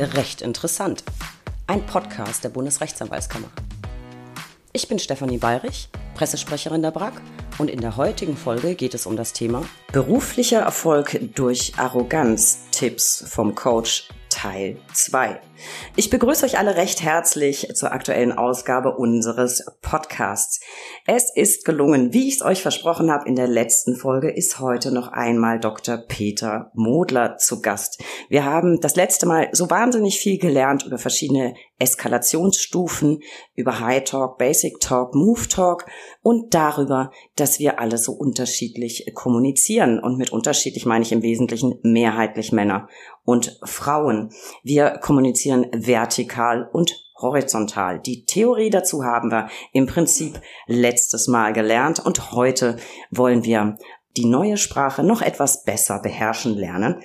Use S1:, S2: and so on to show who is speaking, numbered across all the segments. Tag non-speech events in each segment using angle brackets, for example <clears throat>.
S1: Recht interessant. Ein Podcast der Bundesrechtsanwaltskammer. Ich bin Stefanie Bayrich, Pressesprecherin der BRAG und in der heutigen Folge geht es um das Thema Beruflicher Erfolg durch Arroganz. Tipps vom Coach Teil 2. Ich begrüße euch alle recht herzlich zur aktuellen Ausgabe unseres Podcasts. Es ist gelungen, wie ich es euch versprochen habe in der letzten Folge, ist heute noch einmal Dr. Peter Modler zu Gast. Wir haben das letzte Mal so wahnsinnig viel gelernt über verschiedene Eskalationsstufen, über High Talk, Basic Talk, Move Talk und darüber, dass wir alle so unterschiedlich kommunizieren. Und mit unterschiedlich meine ich im Wesentlichen mehrheitlich Männer und Frauen. Wir kommunizieren vertikal und horizontal. Die Theorie dazu haben wir im Prinzip letztes Mal gelernt und heute wollen wir die neue Sprache noch etwas besser beherrschen lernen.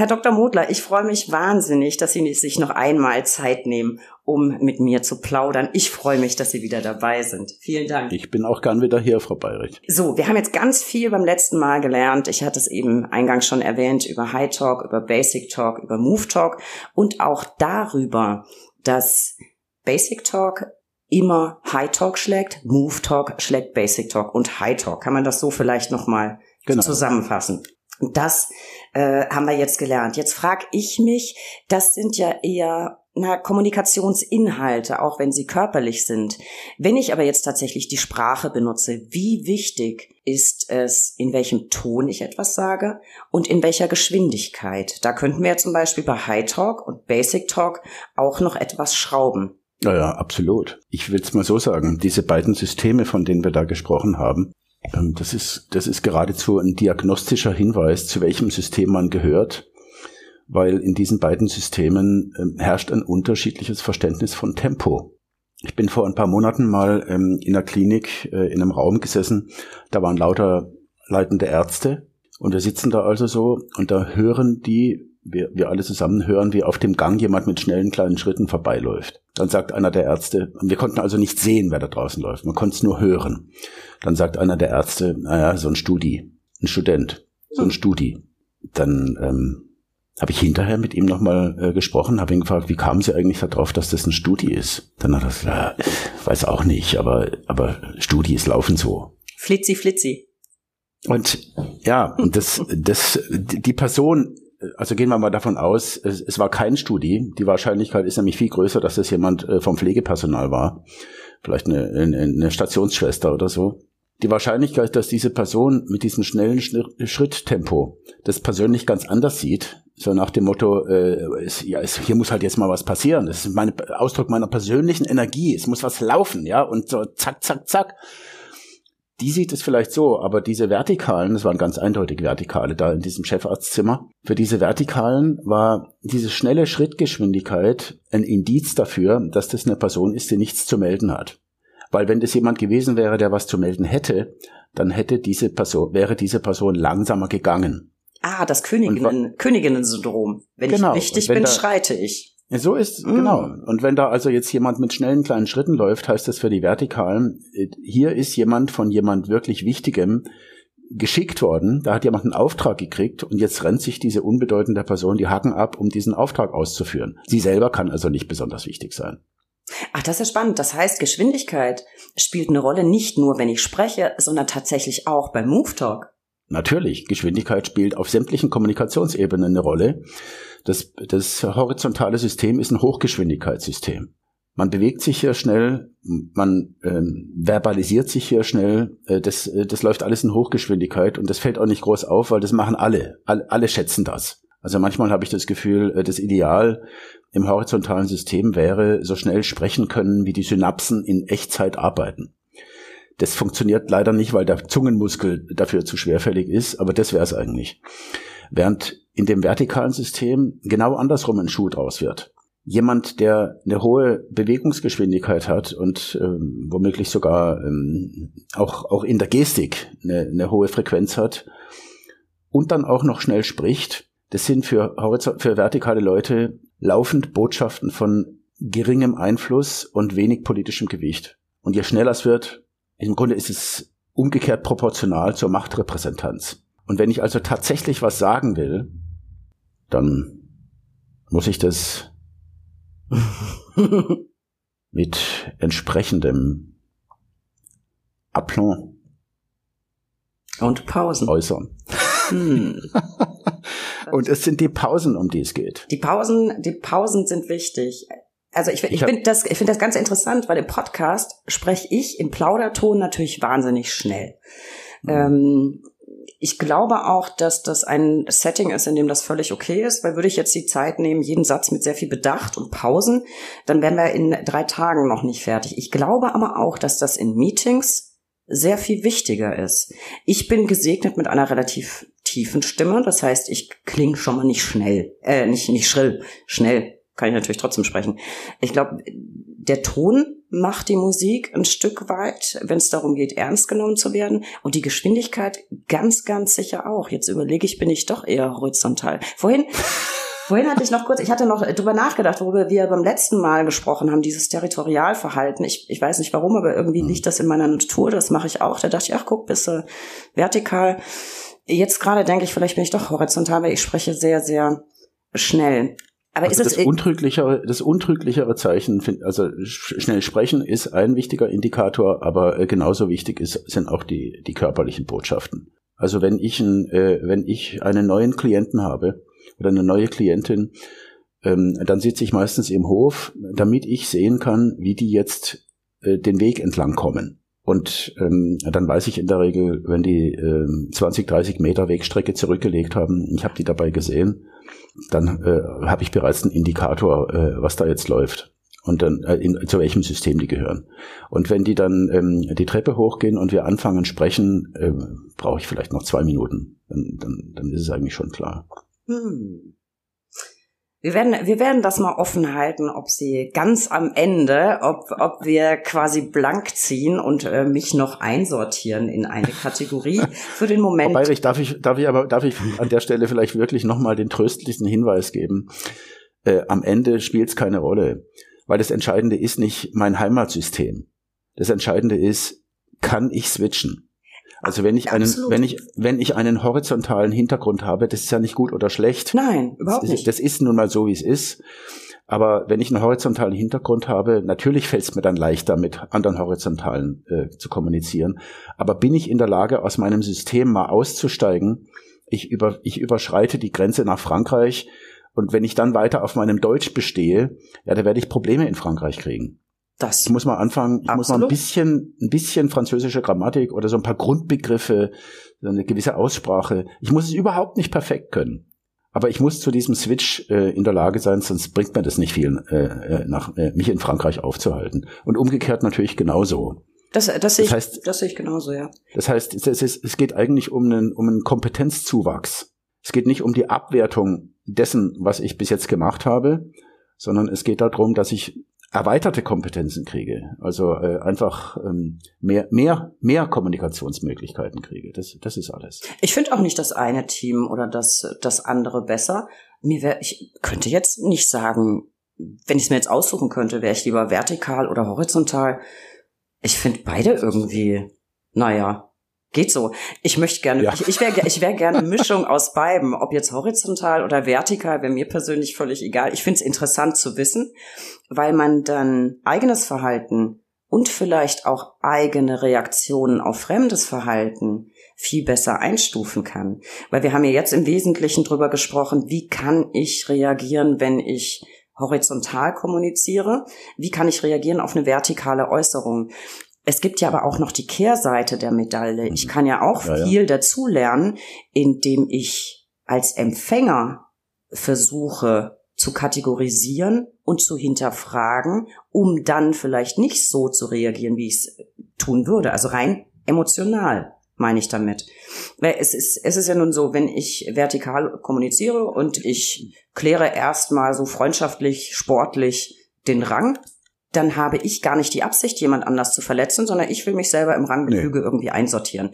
S1: Herr Dr. Modler, ich freue mich wahnsinnig, dass Sie sich noch einmal Zeit nehmen, um mit mir zu plaudern. Ich freue mich, dass Sie wieder dabei sind. Vielen Dank.
S2: Ich bin auch gern wieder hier, Frau Bayrich.
S1: So, wir haben jetzt ganz viel beim letzten Mal gelernt. Ich hatte es eben eingangs schon erwähnt über High Talk, über Basic Talk, über Move Talk und auch darüber, dass Basic Talk immer High Talk schlägt, Move Talk schlägt Basic Talk und High Talk. Kann man das so vielleicht nochmal genau. zusammenfassen? Und das äh, haben wir jetzt gelernt. Jetzt frage ich mich, das sind ja eher na, Kommunikationsinhalte, auch wenn sie körperlich sind. Wenn ich aber jetzt tatsächlich die Sprache benutze, wie wichtig ist es, in welchem Ton ich etwas sage und in welcher Geschwindigkeit? Da könnten wir zum Beispiel bei High Talk und Basic Talk auch noch etwas schrauben.
S2: Ja, ja, absolut. Ich will es mal so sagen, diese beiden Systeme, von denen wir da gesprochen haben, das ist, das ist geradezu ein diagnostischer Hinweis, zu welchem System man gehört, weil in diesen beiden Systemen ähm, herrscht ein unterschiedliches Verständnis von Tempo. Ich bin vor ein paar Monaten mal ähm, in einer Klinik äh, in einem Raum gesessen, da waren lauter leitende Ärzte und wir sitzen da also so und da hören die wir, wir alle zusammen hören, wie auf dem Gang jemand mit schnellen kleinen Schritten vorbeiläuft. Dann sagt einer der Ärzte, wir konnten also nicht sehen, wer da draußen läuft, man konnte es nur hören. Dann sagt einer der Ärzte, naja, so ein Studi, ein Student, so ein Studi. Dann ähm, habe ich hinterher mit ihm nochmal äh, gesprochen, habe ihn gefragt, wie kamen Sie eigentlich darauf, dass das ein Studi ist? Dann hat er gesagt, ja, weiß auch nicht, aber, aber Studis laufen so.
S1: Flitzi, flitzi.
S2: Und ja, und das, das, die Person also gehen wir mal davon aus, es, es, war kein Studi. Die Wahrscheinlichkeit ist nämlich viel größer, dass das jemand äh, vom Pflegepersonal war. Vielleicht eine, eine Stationsschwester oder so. Die Wahrscheinlichkeit, dass diese Person mit diesem schnellen Schritttempo das persönlich ganz anders sieht, so nach dem Motto, äh, es, ja, es, hier muss halt jetzt mal was passieren. Das ist mein Ausdruck meiner persönlichen Energie. Es muss was laufen, ja, und so zack, zack, zack die sieht es vielleicht so, aber diese Vertikalen, das waren ganz eindeutig Vertikale da in diesem Chefarztzimmer, für diese Vertikalen war diese schnelle Schrittgeschwindigkeit ein Indiz dafür, dass das eine Person ist, die nichts zu melden hat. Weil wenn das jemand gewesen wäre, der was zu melden hätte, dann hätte diese Person, wäre diese Person langsamer gegangen.
S1: Ah, das Königinnen, Königinnen-Syndrom. Wenn genau, ich wichtig bin, da, schreite ich.
S2: So ist, mm. genau. Und wenn da also jetzt jemand mit schnellen kleinen Schritten läuft, heißt das für die Vertikalen, äh, hier ist jemand von jemand wirklich Wichtigem geschickt worden, da hat jemand einen Auftrag gekriegt und jetzt rennt sich diese unbedeutende Person die Hacken ab, um diesen Auftrag auszuführen. Sie selber kann also nicht besonders wichtig sein.
S1: Ach, das ist spannend. Das heißt, Geschwindigkeit spielt eine Rolle nicht nur, wenn ich spreche, sondern tatsächlich auch beim Move Talk.
S2: Natürlich, Geschwindigkeit spielt auf sämtlichen Kommunikationsebenen eine Rolle. Das, das horizontale System ist ein Hochgeschwindigkeitssystem. Man bewegt sich hier schnell, man ähm, verbalisiert sich hier schnell, äh, das, äh, das läuft alles in Hochgeschwindigkeit und das fällt auch nicht groß auf, weil das machen alle. Alle, alle schätzen das. Also manchmal habe ich das Gefühl, äh, das Ideal im horizontalen System wäre, so schnell sprechen können, wie die Synapsen in Echtzeit arbeiten. Das funktioniert leider nicht, weil der Zungenmuskel dafür zu schwerfällig ist, aber das wäre es eigentlich. Während in dem vertikalen System genau andersrum ein Schuh draus wird. Jemand, der eine hohe Bewegungsgeschwindigkeit hat und ähm, womöglich sogar ähm, auch, auch in der Gestik eine, eine hohe Frequenz hat und dann auch noch schnell spricht, das sind für, für vertikale Leute laufend Botschaften von geringem Einfluss und wenig politischem Gewicht. Und je schneller es wird, im Grunde ist es umgekehrt proportional zur Machtrepräsentanz. Und wenn ich also tatsächlich was sagen will, dann muss ich das <laughs> mit entsprechendem Aplomb
S1: und Pausen
S2: äußern. Hm. <laughs> und es sind die Pausen, um die es geht.
S1: Die Pausen, die Pausen sind wichtig. Also ich, ich, ich finde das, ich finde das ganz interessant, weil im Podcast spreche ich im Plauderton natürlich wahnsinnig schnell. Mhm. Ähm, ich glaube auch, dass das ein Setting ist, in dem das völlig okay ist, weil würde ich jetzt die Zeit nehmen, jeden Satz mit sehr viel Bedacht und Pausen, dann wären wir in drei Tagen noch nicht fertig. Ich glaube aber auch, dass das in Meetings sehr viel wichtiger ist. Ich bin gesegnet mit einer relativ tiefen Stimme, das heißt, ich klinge schon mal nicht schnell, äh, nicht, nicht schrill, schnell kann ich natürlich trotzdem sprechen. Ich glaube, der Ton macht die Musik ein Stück weit, wenn es darum geht, ernst genommen zu werden. Und die Geschwindigkeit ganz, ganz sicher auch. Jetzt überlege ich, bin ich doch eher horizontal. Vorhin, <laughs> vorhin hatte ich noch kurz, ich hatte noch drüber nachgedacht, worüber wir beim letzten Mal gesprochen haben, dieses Territorialverhalten. Ich, ich weiß nicht warum, aber irgendwie liegt das in meiner Natur, das mache ich auch. Da dachte ich, ach guck, bist du vertikal. Jetzt gerade denke ich, vielleicht bin ich doch horizontal, weil ich spreche sehr, sehr schnell.
S2: Aber also ist das, das untrüglichere, das untrüglichere Zeichen, also schnell sprechen ist ein wichtiger Indikator, aber äh, genauso wichtig ist, sind auch die, die körperlichen Botschaften. Also wenn ich, ein, äh, wenn ich einen neuen Klienten habe oder eine neue Klientin, ähm, dann sitze ich meistens im Hof, damit ich sehen kann, wie die jetzt äh, den Weg entlang kommen. Und ähm, dann weiß ich in der Regel, wenn die äh, 20, 30 Meter Wegstrecke zurückgelegt haben, ich habe die dabei gesehen, dann äh, habe ich bereits einen Indikator, äh, was da jetzt läuft und dann äh, in, zu welchem System die gehören. Und wenn die dann ähm, die Treppe hochgehen und wir anfangen sprechen, äh, brauche ich vielleicht noch zwei Minuten. Dann, dann, dann ist es eigentlich schon klar. Hm.
S1: Wir werden, wir werden das mal offen halten, ob sie ganz am Ende, ob, ob wir quasi blank ziehen und äh, mich noch einsortieren in eine Kategorie <laughs> für den Moment.
S2: Wobei, ich, darf ich, darf ich aber, darf ich an der Stelle vielleicht wirklich nochmal den tröstlichen Hinweis geben. Äh, am Ende spielt es keine Rolle, weil das Entscheidende ist nicht mein Heimatsystem. Das Entscheidende ist, kann ich switchen? Also wenn ich einen, wenn ich, wenn ich einen horizontalen Hintergrund habe, das ist ja nicht gut oder schlecht.
S1: Nein, überhaupt
S2: das,
S1: nicht.
S2: Das ist nun mal so, wie es ist. Aber wenn ich einen horizontalen Hintergrund habe, natürlich fällt es mir dann leichter, mit anderen horizontalen äh, zu kommunizieren. Aber bin ich in der Lage, aus meinem System mal auszusteigen? Ich, über, ich überschreite die Grenze nach Frankreich und wenn ich dann weiter auf meinem Deutsch bestehe, ja, da werde ich Probleme in Frankreich kriegen. Das ich muss mal anfangen, ich Absolut. muss mal ein bisschen, ein bisschen französische Grammatik oder so ein paar Grundbegriffe, so eine gewisse Aussprache. Ich muss es überhaupt nicht perfekt können. Aber ich muss zu diesem Switch äh, in der Lage sein, sonst bringt mir das nicht viel, äh, äh nach, äh, mich in Frankreich aufzuhalten. Und umgekehrt natürlich genauso.
S1: Das, das, sehe, ich, heißt, das sehe ich genauso, ja.
S2: Das heißt, es, ist, es geht eigentlich um einen, um einen Kompetenzzuwachs. Es geht nicht um die Abwertung dessen, was ich bis jetzt gemacht habe, sondern es geht darum, dass ich erweiterte Kompetenzen kriege, also äh, einfach ähm, mehr, mehr, mehr Kommunikationsmöglichkeiten kriege. Das, das ist alles.
S1: Ich finde auch nicht das eine Team oder das, das andere besser. Mir wär, ich könnte jetzt nicht sagen, wenn ich es mir jetzt aussuchen könnte, wäre ich lieber vertikal oder horizontal. Ich finde beide irgendwie, naja, Geht so. Ich möchte gerne, ja. ich, ich wäre ich wär gerne <laughs> Mischung aus beiden. Ob jetzt horizontal oder vertikal, wäre mir persönlich völlig egal. Ich finde es interessant zu wissen, weil man dann eigenes Verhalten und vielleicht auch eigene Reaktionen auf fremdes Verhalten viel besser einstufen kann. Weil wir haben ja jetzt im Wesentlichen drüber gesprochen, wie kann ich reagieren, wenn ich horizontal kommuniziere? Wie kann ich reagieren auf eine vertikale Äußerung? Es gibt ja aber auch noch die Kehrseite der Medaille. Ich mhm. kann ja auch ja, viel ja. dazulernen, indem ich als Empfänger versuche zu kategorisieren und zu hinterfragen, um dann vielleicht nicht so zu reagieren, wie ich es tun würde. Also rein emotional meine ich damit. Weil es ist, es ist ja nun so, wenn ich vertikal kommuniziere und ich kläre erstmal so freundschaftlich, sportlich den Rang, dann habe ich gar nicht die Absicht, jemand anders zu verletzen, sondern ich will mich selber im Ranggefüge nee. irgendwie einsortieren.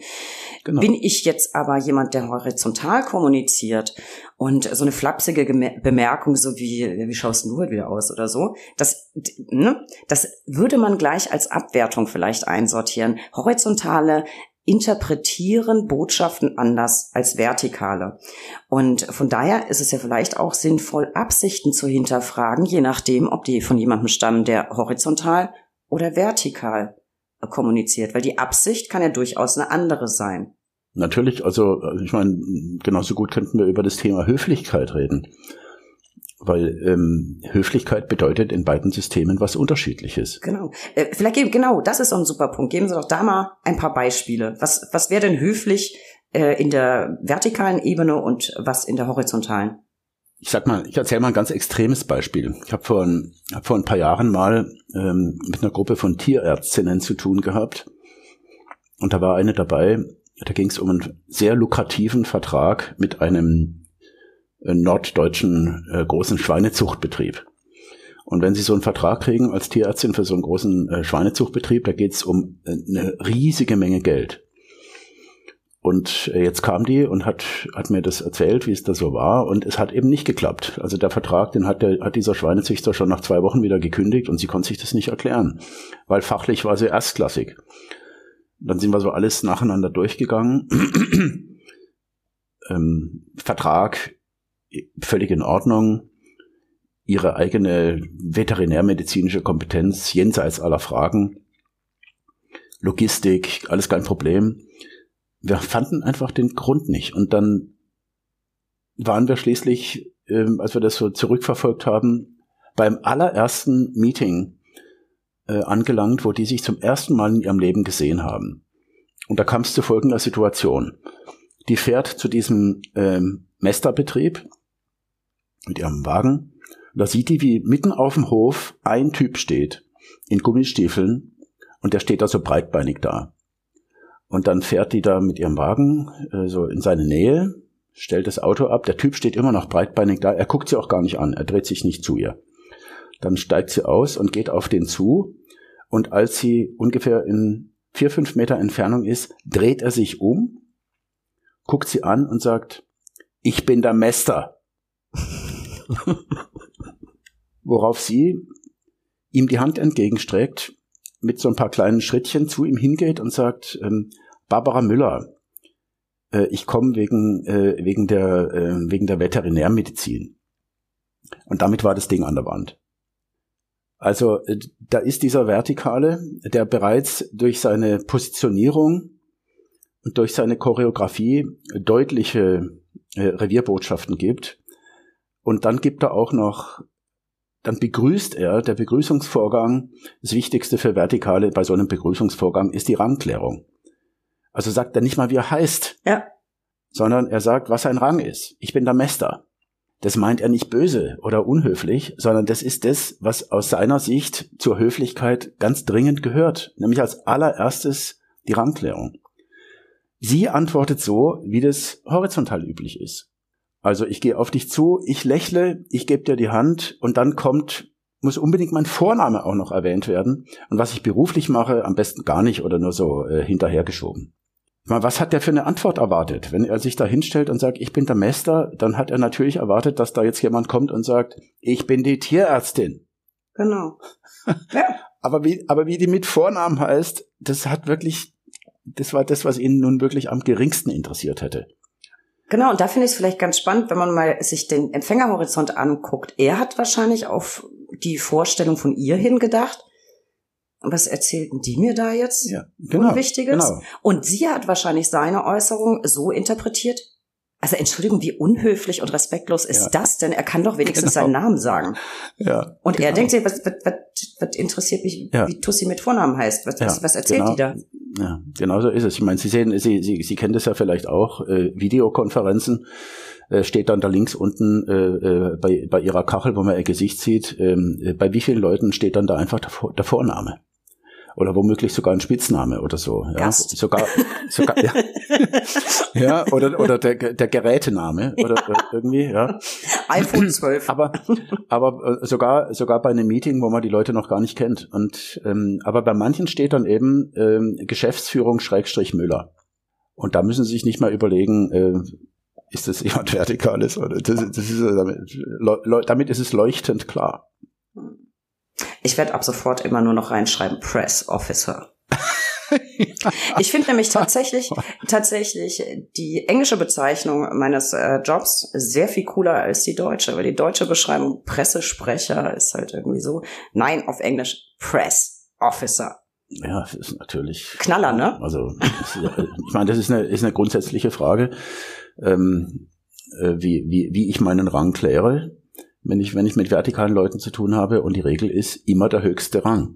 S1: Genau. Bin ich jetzt aber jemand, der horizontal kommuniziert und so eine flapsige Bemerkung, so wie, wie schaust du heute wieder aus oder so, das, ne, das würde man gleich als Abwertung vielleicht einsortieren. Horizontale interpretieren Botschaften anders als vertikale. Und von daher ist es ja vielleicht auch sinnvoll, Absichten zu hinterfragen, je nachdem, ob die von jemandem stammen, der horizontal oder vertikal kommuniziert, weil die Absicht kann ja durchaus eine andere sein.
S2: Natürlich, also ich meine, genauso gut könnten wir über das Thema Höflichkeit reden. Weil ähm, Höflichkeit bedeutet in beiden Systemen was Unterschiedliches.
S1: Genau. Äh, vielleicht geben, genau, das ist so ein super Punkt. Geben Sie doch da mal ein paar Beispiele. Was, was wäre denn höflich äh, in der vertikalen Ebene und was in der horizontalen?
S2: Ich sag mal, ich erzähle mal ein ganz extremes Beispiel. Ich habe vor, ein, hab vor ein paar Jahren mal ähm, mit einer Gruppe von Tierärztinnen zu tun gehabt. Und da war eine dabei, da ging es um einen sehr lukrativen Vertrag mit einem norddeutschen äh, großen Schweinezuchtbetrieb. Und wenn Sie so einen Vertrag kriegen als Tierärztin für so einen großen äh, Schweinezuchtbetrieb, da geht es um äh, eine riesige Menge Geld. Und äh, jetzt kam die und hat, hat mir das erzählt, wie es da so war. Und es hat eben nicht geklappt. Also der Vertrag, den hat, der, hat dieser Schweinezüchter schon nach zwei Wochen wieder gekündigt und sie konnte sich das nicht erklären. Weil fachlich war sie erstklassig. Dann sind wir so alles nacheinander durchgegangen. <clears throat> ähm, Vertrag völlig in Ordnung. Ihre eigene veterinärmedizinische Kompetenz jenseits aller Fragen. Logistik, alles kein Problem. Wir fanden einfach den Grund nicht. Und dann waren wir schließlich, ähm, als wir das so zurückverfolgt haben, beim allerersten Meeting äh, angelangt, wo die sich zum ersten Mal in ihrem Leben gesehen haben. Und da kam es zu folgender Situation. Die fährt zu diesem ähm, Mesterbetrieb mit ihrem Wagen. Da sieht die, wie mitten auf dem Hof ein Typ steht in Gummistiefeln und der steht da so breitbeinig da. Und dann fährt die da mit ihrem Wagen äh, so in seine Nähe, stellt das Auto ab. Der Typ steht immer noch breitbeinig da. Er guckt sie auch gar nicht an. Er dreht sich nicht zu ihr. Dann steigt sie aus und geht auf den zu. Und als sie ungefähr in vier, fünf Meter Entfernung ist, dreht er sich um, guckt sie an und sagt, ich bin der Mester. <laughs> Worauf sie ihm die Hand entgegenstreckt, mit so ein paar kleinen Schrittchen zu ihm hingeht und sagt, ähm, Barbara Müller, äh, ich komme wegen, äh, wegen, der, äh, wegen der Veterinärmedizin. Und damit war das Ding an der Wand. Also äh, da ist dieser Vertikale, der bereits durch seine Positionierung und durch seine Choreografie deutliche äh, Revierbotschaften gibt. Und dann gibt er auch noch, dann begrüßt er, der Begrüßungsvorgang, das Wichtigste für Vertikale bei so einem Begrüßungsvorgang ist die Rangklärung. Also sagt er nicht mal, wie er heißt,
S1: ja.
S2: sondern er sagt, was sein Rang ist. Ich bin der Mester. Das meint er nicht böse oder unhöflich, sondern das ist das, was aus seiner Sicht zur Höflichkeit ganz dringend gehört, nämlich als allererstes die Rangklärung. Sie antwortet so, wie das horizontal üblich ist. Also ich gehe auf dich zu, ich lächle, ich gebe dir die Hand und dann kommt, muss unbedingt mein Vorname auch noch erwähnt werden. Und was ich beruflich mache, am besten gar nicht oder nur so äh, hinterhergeschoben. Mal, was hat der für eine Antwort erwartet? Wenn er sich da hinstellt und sagt, ich bin der Mester, dann hat er natürlich erwartet, dass da jetzt jemand kommt und sagt, ich bin die Tierärztin.
S1: Genau. <laughs> Ja.
S2: aber wie, aber wie die mit Vornamen heißt, das hat wirklich, das war das, was ihn nun wirklich am geringsten interessiert hätte.
S1: Genau, und da finde ich es vielleicht ganz spannend, wenn man mal sich den Empfängerhorizont anguckt. Er hat wahrscheinlich auf die Vorstellung von ihr hingedacht was erzählten die mir da jetzt?
S2: Ja, genau,
S1: Unwichtiges. Genau. Und sie hat wahrscheinlich seine Äußerung so interpretiert. Also Entschuldigung, wie unhöflich und respektlos ist ja. das denn? Er kann doch wenigstens genau. seinen Namen sagen.
S2: Ja.
S1: Und genau. er denkt sich, was, was, was, was interessiert mich, ja. wie Tussi mit Vornamen heißt? Was, was, was erzählt
S2: genau.
S1: die da?
S2: Ja, genau so ist es. Ich meine, Sie sehen, Sie, Sie, Sie kennen das ja vielleicht auch, äh, Videokonferenzen äh, steht dann da links unten äh, äh, bei, bei Ihrer Kachel, wo man Ihr Gesicht sieht, ähm, äh, bei wie vielen Leuten steht dann da einfach der, der Vorname? Oder womöglich sogar ein Spitzname oder so. Ja,
S1: Gast.
S2: sogar, sogar ja. <laughs> ja, oder oder der, der Gerätename oder ja. irgendwie, ja.
S1: iPhone <clears throat> 12.
S2: Aber aber äh, sogar sogar bei einem Meeting, wo man die Leute noch gar nicht kennt. Und ähm, aber bei manchen steht dann eben ähm, Geschäftsführung Schrägstrich Müller. Und da müssen Sie sich nicht mal überlegen, äh, ist das jemand Vertikales oder das, das ist damit, damit ist es leuchtend klar.
S1: Ich werde ab sofort immer nur noch reinschreiben, Press Officer. <laughs> ich finde nämlich tatsächlich, tatsächlich die englische Bezeichnung meines äh, Jobs sehr viel cooler als die deutsche, weil die deutsche Beschreibung Pressesprecher ist halt irgendwie so, nein, auf Englisch Press Officer.
S2: Ja, das ist natürlich.
S1: Knaller, ne?
S2: Also, ich meine, das ist eine, ist eine grundsätzliche Frage, ähm, äh, wie, wie, wie ich meinen Rang kläre, wenn ich, wenn ich mit vertikalen Leuten zu tun habe. Und die Regel ist immer der höchste Rang.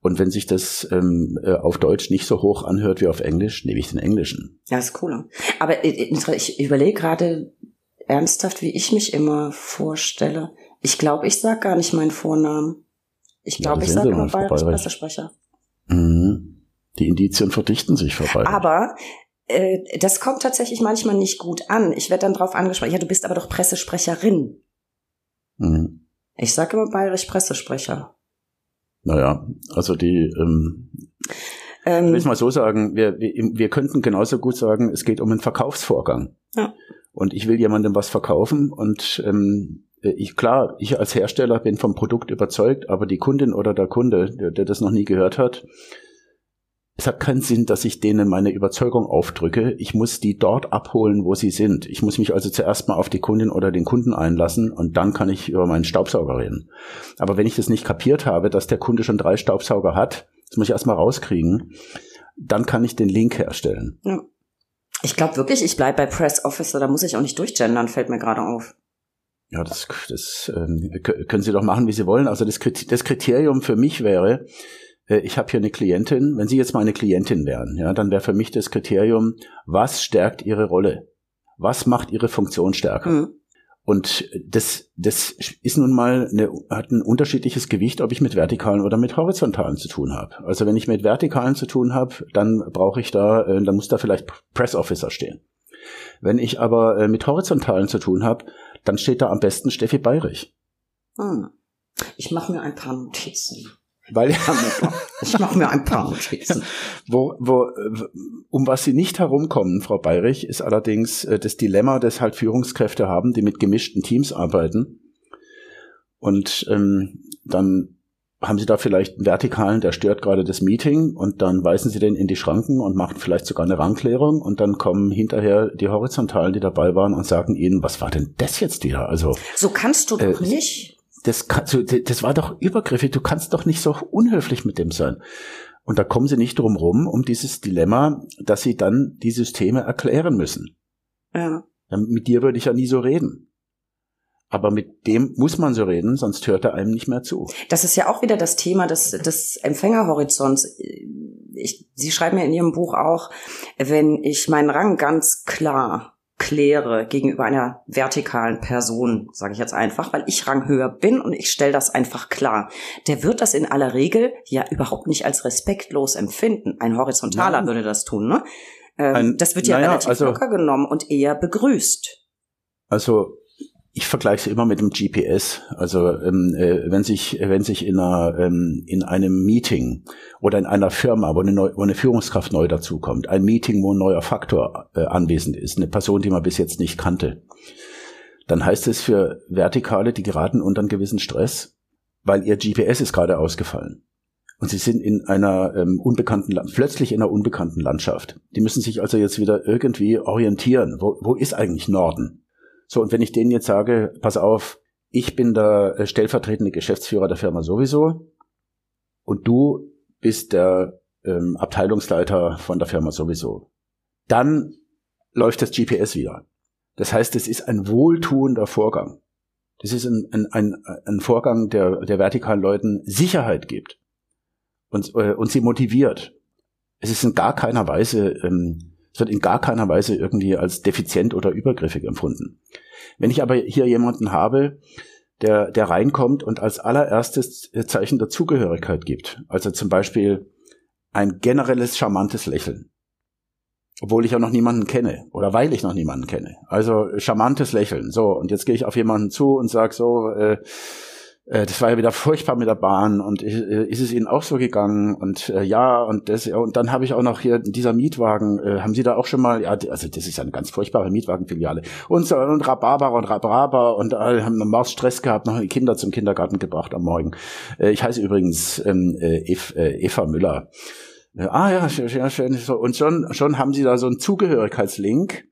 S2: Und wenn sich das ähm, äh, auf Deutsch nicht so hoch anhört wie auf Englisch, nehme ich den Englischen.
S1: Ja, ist cooler. Aber äh, ich überlege gerade ernsthaft, wie ich mich immer vorstelle. Ich glaube, ich sag gar nicht meinen Vornamen. Ich glaube, ja, ich sage immer bayerisch Pressesprecher.
S2: Mhm. Die Indizien verdichten sich vorbei.
S1: Aber äh, das kommt tatsächlich manchmal nicht gut an. Ich werde dann drauf angesprochen, ja, du bist aber doch Pressesprecherin. Mhm. Ich sage immer bayerisch Pressesprecher.
S2: Naja, also die, ähm, ähm, will ich mal so sagen, wir, wir, wir könnten genauso gut sagen, es geht um einen Verkaufsvorgang. Ja. Und ich will jemandem was verkaufen und ähm, ich klar, ich als Hersteller bin vom Produkt überzeugt, aber die Kundin oder der Kunde, der, der das noch nie gehört hat, es hat keinen Sinn, dass ich denen meine Überzeugung aufdrücke. Ich muss die dort abholen, wo sie sind. Ich muss mich also zuerst mal auf die Kundin oder den Kunden einlassen und dann kann ich über meinen Staubsauger reden. Aber wenn ich das nicht kapiert habe, dass der Kunde schon drei Staubsauger hat, das muss ich erst mal rauskriegen, dann kann ich den Link herstellen. Ja.
S1: Ich glaube wirklich, ich bleibe bei Press Officer, da muss ich auch nicht durchgendern, fällt mir gerade auf.
S2: Ja, das, das ähm, können Sie doch machen, wie Sie wollen. Also das, das Kriterium für mich wäre, ich habe hier eine Klientin, wenn Sie jetzt meine Klientin wären, ja, dann wäre für mich das Kriterium, was stärkt Ihre Rolle? Was macht Ihre Funktion stärker? Mhm. Und das, das ist nun mal eine, hat ein unterschiedliches Gewicht, ob ich mit vertikalen oder mit horizontalen zu tun habe. Also wenn ich mit vertikalen zu tun habe, dann brauche ich da, äh, dann muss da vielleicht Press Officer stehen. Wenn ich aber äh, mit horizontalen zu tun habe, dann steht da am besten Steffi Bayrich.
S1: Hm. Ich mache mir ein paar Notizen.
S2: Weil <laughs>
S1: ich mache mir ein paar Notizen.
S2: Wo, wo, um was Sie nicht herumkommen, Frau Bayrich, ist allerdings äh, das Dilemma, das halt Führungskräfte haben, die mit gemischten Teams arbeiten. Und ähm, dann haben Sie da vielleicht einen Vertikalen, der stört gerade das Meeting und dann weisen Sie den in die Schranken und machen vielleicht sogar eine Rangklärung und dann kommen hinterher die Horizontalen, die dabei waren und sagen Ihnen, was war denn das jetzt wieder? Also
S1: so kannst du doch äh, nicht
S2: das, das war doch übergriffig, du kannst doch nicht so unhöflich mit dem sein. Und da kommen sie nicht drum rum, um dieses Dilemma, dass sie dann die Systeme erklären müssen. Ja. Mit dir würde ich ja nie so reden. Aber mit dem muss man so reden, sonst hört er einem nicht mehr zu.
S1: Das ist ja auch wieder das Thema des, des Empfängerhorizonts. Ich, Sie schreiben ja in Ihrem Buch auch, wenn ich meinen Rang ganz klar kläre gegenüber einer vertikalen Person, sage ich jetzt einfach, weil ich ranghöher bin und ich stelle das einfach klar. Der wird das in aller Regel ja überhaupt nicht als respektlos empfinden. Ein Horizontaler Nein. würde das tun, ne? Ähm, Ein, das wird ja naja, relativ also, locker genommen und eher begrüßt.
S2: Also ich vergleiche es immer mit dem GPS. Also ähm, äh, wenn sich wenn sich in einer ähm, in einem Meeting oder in einer Firma, wo eine, neu, wo eine Führungskraft neu dazukommt, ein Meeting, wo ein neuer Faktor äh, anwesend ist, eine Person, die man bis jetzt nicht kannte, dann heißt es für Vertikale, die geraten unter einen gewissen Stress, weil ihr GPS ist gerade ausgefallen. Und sie sind in einer ähm, unbekannten, plötzlich in einer unbekannten Landschaft. Die müssen sich also jetzt wieder irgendwie orientieren. Wo, wo ist eigentlich Norden? So, und wenn ich denen jetzt sage, pass auf, ich bin der äh, stellvertretende Geschäftsführer der Firma sowieso und du bist der ähm, Abteilungsleiter von der Firma sowieso, dann läuft das GPS wieder. Das heißt, es ist ein wohltuender Vorgang. Das ist ein, ein, ein, ein Vorgang, der, der vertikalen Leuten Sicherheit gibt und, äh, und sie motiviert. Es ist in gar keiner Weise ähm, es wird in gar keiner Weise irgendwie als defizient oder übergriffig empfunden. Wenn ich aber hier jemanden habe, der, der reinkommt und als allererstes Zeichen der Zugehörigkeit gibt, also zum Beispiel ein generelles charmantes Lächeln, obwohl ich ja noch niemanden kenne oder weil ich noch niemanden kenne. Also charmantes Lächeln. So, und jetzt gehe ich auf jemanden zu und sage so, äh, äh, das war ja wieder furchtbar mit der Bahn und äh, ist es Ihnen auch so gegangen und äh, ja und das und dann habe ich auch noch hier dieser Mietwagen äh, haben Sie da auch schon mal ja also das ist ja eine ganz furchtbare Mietwagenfiliale und so und Rhabarber und Rhabarber und äh, haben Maus Stress gehabt noch die Kinder zum Kindergarten gebracht am Morgen äh, ich heiße übrigens ähm, äh, Eva Müller ah ja, ja, schön. Und schon, schon haben sie da so einen Zugehörigkeitslink.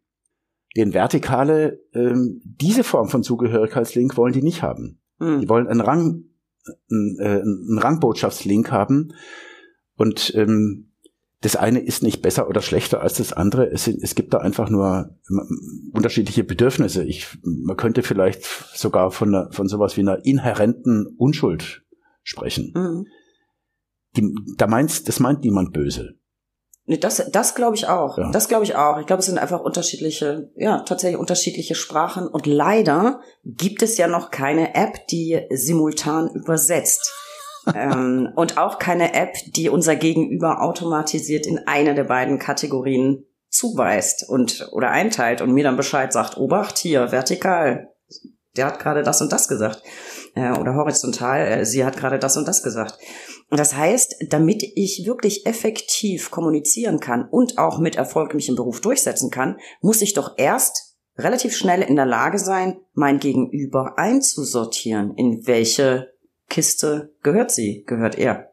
S2: Den Vertikale, ähm, diese Form von Zugehörigkeitslink wollen die nicht haben. Mhm. Die wollen einen Rang, einen, äh, einen Rangbotschaftslink haben. Und ähm, das eine ist nicht besser oder schlechter als das andere. Es, es gibt da einfach nur unterschiedliche Bedürfnisse. Ich, man könnte vielleicht sogar von, einer, von sowas wie einer inhärenten Unschuld sprechen. Mhm. Die, da meint, das meint niemand böse.
S1: Nee, das, das glaube ich auch. Ja. Das glaube ich auch. Ich glaube, es sind einfach unterschiedliche, ja, tatsächlich unterschiedliche Sprachen. Und leider gibt es ja noch keine App, die simultan übersetzt <laughs> ähm, und auch keine App, die unser Gegenüber automatisiert in eine der beiden Kategorien zuweist und oder einteilt und mir dann Bescheid sagt, Obacht hier, vertikal, der hat gerade das und das gesagt. Äh, oder horizontal, äh, sie hat gerade das und das gesagt. Das heißt, damit ich wirklich effektiv kommunizieren kann und auch mit Erfolg mich im Beruf durchsetzen kann, muss ich doch erst relativ schnell in der Lage sein, mein Gegenüber einzusortieren, in welche Kiste gehört sie, gehört er.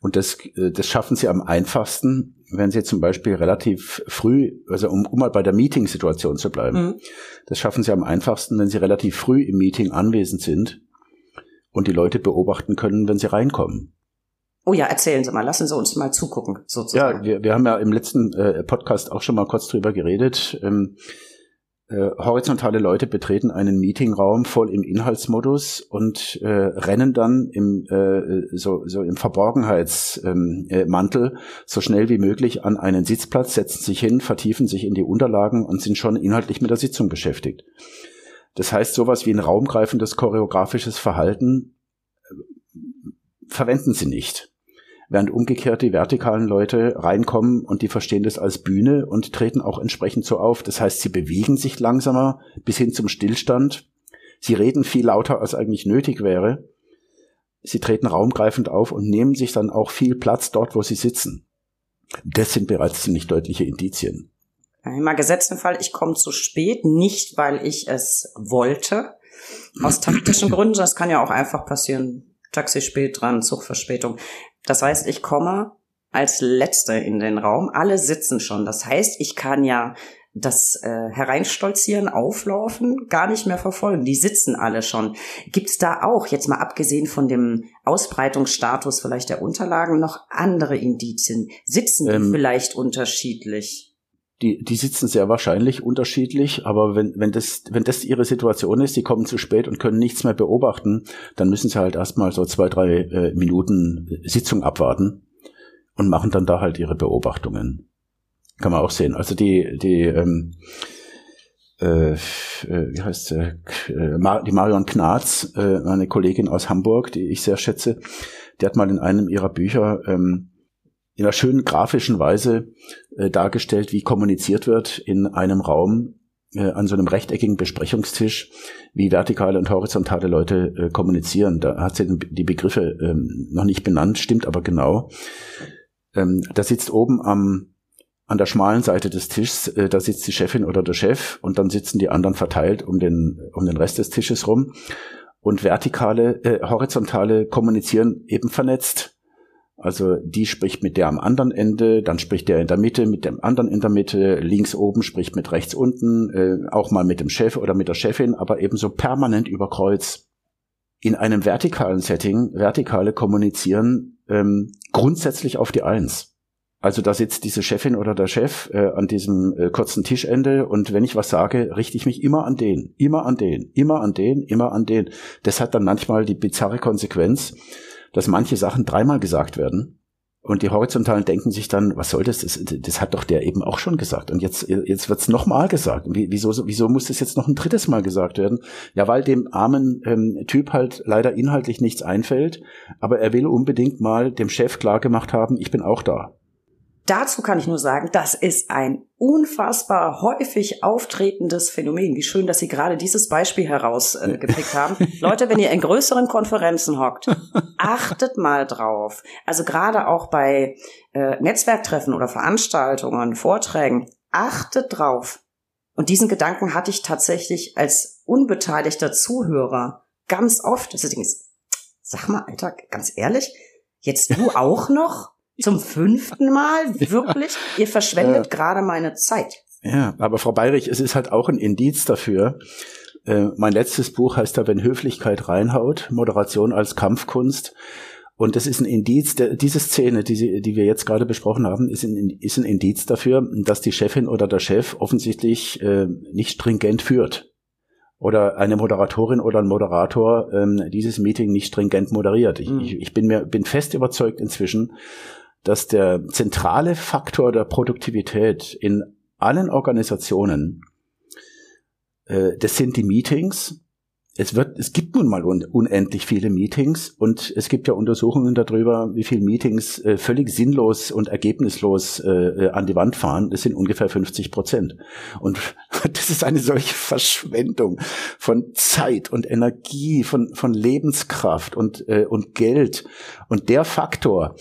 S2: Und das, äh, das schaffen sie am einfachsten, wenn sie zum Beispiel relativ früh, also um, um mal bei der Meeting-Situation zu bleiben, mhm. das schaffen sie am einfachsten, wenn sie relativ früh im Meeting anwesend sind und die Leute beobachten können, wenn sie reinkommen.
S1: Oh ja, erzählen Sie mal, lassen Sie uns mal zugucken,
S2: sozusagen. Ja, wir, wir haben ja im letzten äh, Podcast auch schon mal kurz drüber geredet. Ähm, äh, horizontale Leute betreten einen Meetingraum voll im Inhaltsmodus und äh, rennen dann im äh, so, so im Verborgenheitsmantel ähm, äh, so schnell wie möglich an einen Sitzplatz, setzen sich hin, vertiefen sich in die Unterlagen und sind schon inhaltlich mit der Sitzung beschäftigt. Das heißt, sowas wie ein raumgreifendes choreografisches Verhalten äh, verwenden sie nicht während umgekehrt die vertikalen Leute reinkommen und die verstehen das als Bühne und treten auch entsprechend so auf. Das heißt, sie bewegen sich langsamer bis hin zum Stillstand. Sie reden viel lauter, als eigentlich nötig wäre. Sie treten raumgreifend auf und nehmen sich dann auch viel Platz dort, wo sie sitzen. Das sind bereits ziemlich deutliche Indizien.
S1: Im gesetzten Fall, ich komme zu spät, nicht weil ich es wollte, aus taktischen Gründen, das kann ja auch einfach passieren. Taxi spät dran, Zugverspätung. Das heißt, ich komme als Letzte in den Raum. Alle sitzen schon. Das heißt, ich kann ja das äh, Hereinstolzieren, Auflaufen gar nicht mehr verfolgen. Die sitzen alle schon. Gibt es da auch, jetzt mal abgesehen von dem Ausbreitungsstatus vielleicht der Unterlagen, noch andere Indizien? Sitzen die ähm, vielleicht unterschiedlich?
S2: Die, die sitzen sehr wahrscheinlich unterschiedlich, aber wenn, wenn, das, wenn das ihre Situation ist, sie kommen zu spät und können nichts mehr beobachten, dann müssen sie halt erstmal so zwei, drei äh, Minuten Sitzung abwarten und machen dann da halt ihre Beobachtungen. Kann man auch sehen. Also die, die, ähm, äh, äh wie heißt sie, äh, die Marion Knarz, äh, eine Kollegin aus Hamburg, die ich sehr schätze, die hat mal in einem ihrer Bücher ähm, in einer schönen grafischen Weise äh, dargestellt, wie kommuniziert wird in einem Raum äh, an so einem rechteckigen Besprechungstisch, wie vertikale und horizontale Leute äh, kommunizieren. Da hat sie die Begriffe ähm, noch nicht benannt, stimmt aber genau. Ähm, da sitzt oben am an der schmalen Seite des Tisches, äh, da sitzt die Chefin oder der Chef und dann sitzen die anderen verteilt um den um den Rest des Tisches rum und vertikale, äh, horizontale kommunizieren eben vernetzt. Also die spricht mit der am anderen Ende, dann spricht der in der Mitte mit dem anderen in der Mitte, links oben spricht mit rechts unten, äh, auch mal mit dem Chef oder mit der Chefin, aber ebenso permanent über Kreuz. In einem vertikalen Setting, vertikale kommunizieren ähm, grundsätzlich auf die Eins. Also da sitzt diese Chefin oder der Chef äh, an diesem äh, kurzen Tischende und wenn ich was sage, richte ich mich immer an den, immer an den, immer an den, immer an den. Das hat dann manchmal die bizarre Konsequenz, dass manche Sachen dreimal gesagt werden. Und die Horizontalen denken sich dann, was soll das? Das, das hat doch der eben auch schon gesagt. Und jetzt, jetzt wird's nochmal gesagt. Wieso, wieso muss das jetzt noch ein drittes Mal gesagt werden? Ja, weil dem armen ähm, Typ halt leider inhaltlich nichts einfällt. Aber er will unbedingt mal dem Chef klargemacht haben, ich bin auch da.
S1: Dazu kann ich nur sagen, das ist ein unfassbar häufig auftretendes Phänomen. Wie schön, dass Sie gerade dieses Beispiel herausgepickt äh, haben. Leute, wenn ihr in größeren Konferenzen hockt, <laughs> achtet mal drauf. Also gerade auch bei äh, Netzwerktreffen oder Veranstaltungen, Vorträgen, achtet drauf. Und diesen Gedanken hatte ich tatsächlich als unbeteiligter Zuhörer ganz oft. Das ist, sag mal, Alter, ganz ehrlich, jetzt du <laughs> auch noch? Zum fünften Mal? <laughs> Wirklich? Ihr verschwendet äh, gerade meine Zeit.
S2: Ja, aber Frau Bayrich, es ist halt auch ein Indiz dafür. Äh, mein letztes Buch heißt da, wenn Höflichkeit reinhaut, Moderation als Kampfkunst. Und das ist ein Indiz, der, diese Szene, die, Sie, die wir jetzt gerade besprochen haben, ist ein, ist ein Indiz dafür, dass die Chefin oder der Chef offensichtlich äh, nicht stringent führt. Oder eine Moderatorin oder ein Moderator ähm, dieses Meeting nicht stringent moderiert. Ich, mhm. ich, ich bin mir bin fest überzeugt inzwischen, dass der zentrale Faktor der Produktivität in allen Organisationen, äh, das sind die Meetings. Es wird, es gibt nun mal un, unendlich viele Meetings und es gibt ja Untersuchungen darüber, wie viele Meetings äh, völlig sinnlos und ergebnislos äh, äh an die Wand fahren. Das sind ungefähr 50 Prozent. Und <laughs> das ist eine solche Verschwendung von Zeit und Energie, von, von Lebenskraft und, äh, und Geld. Und der Faktor,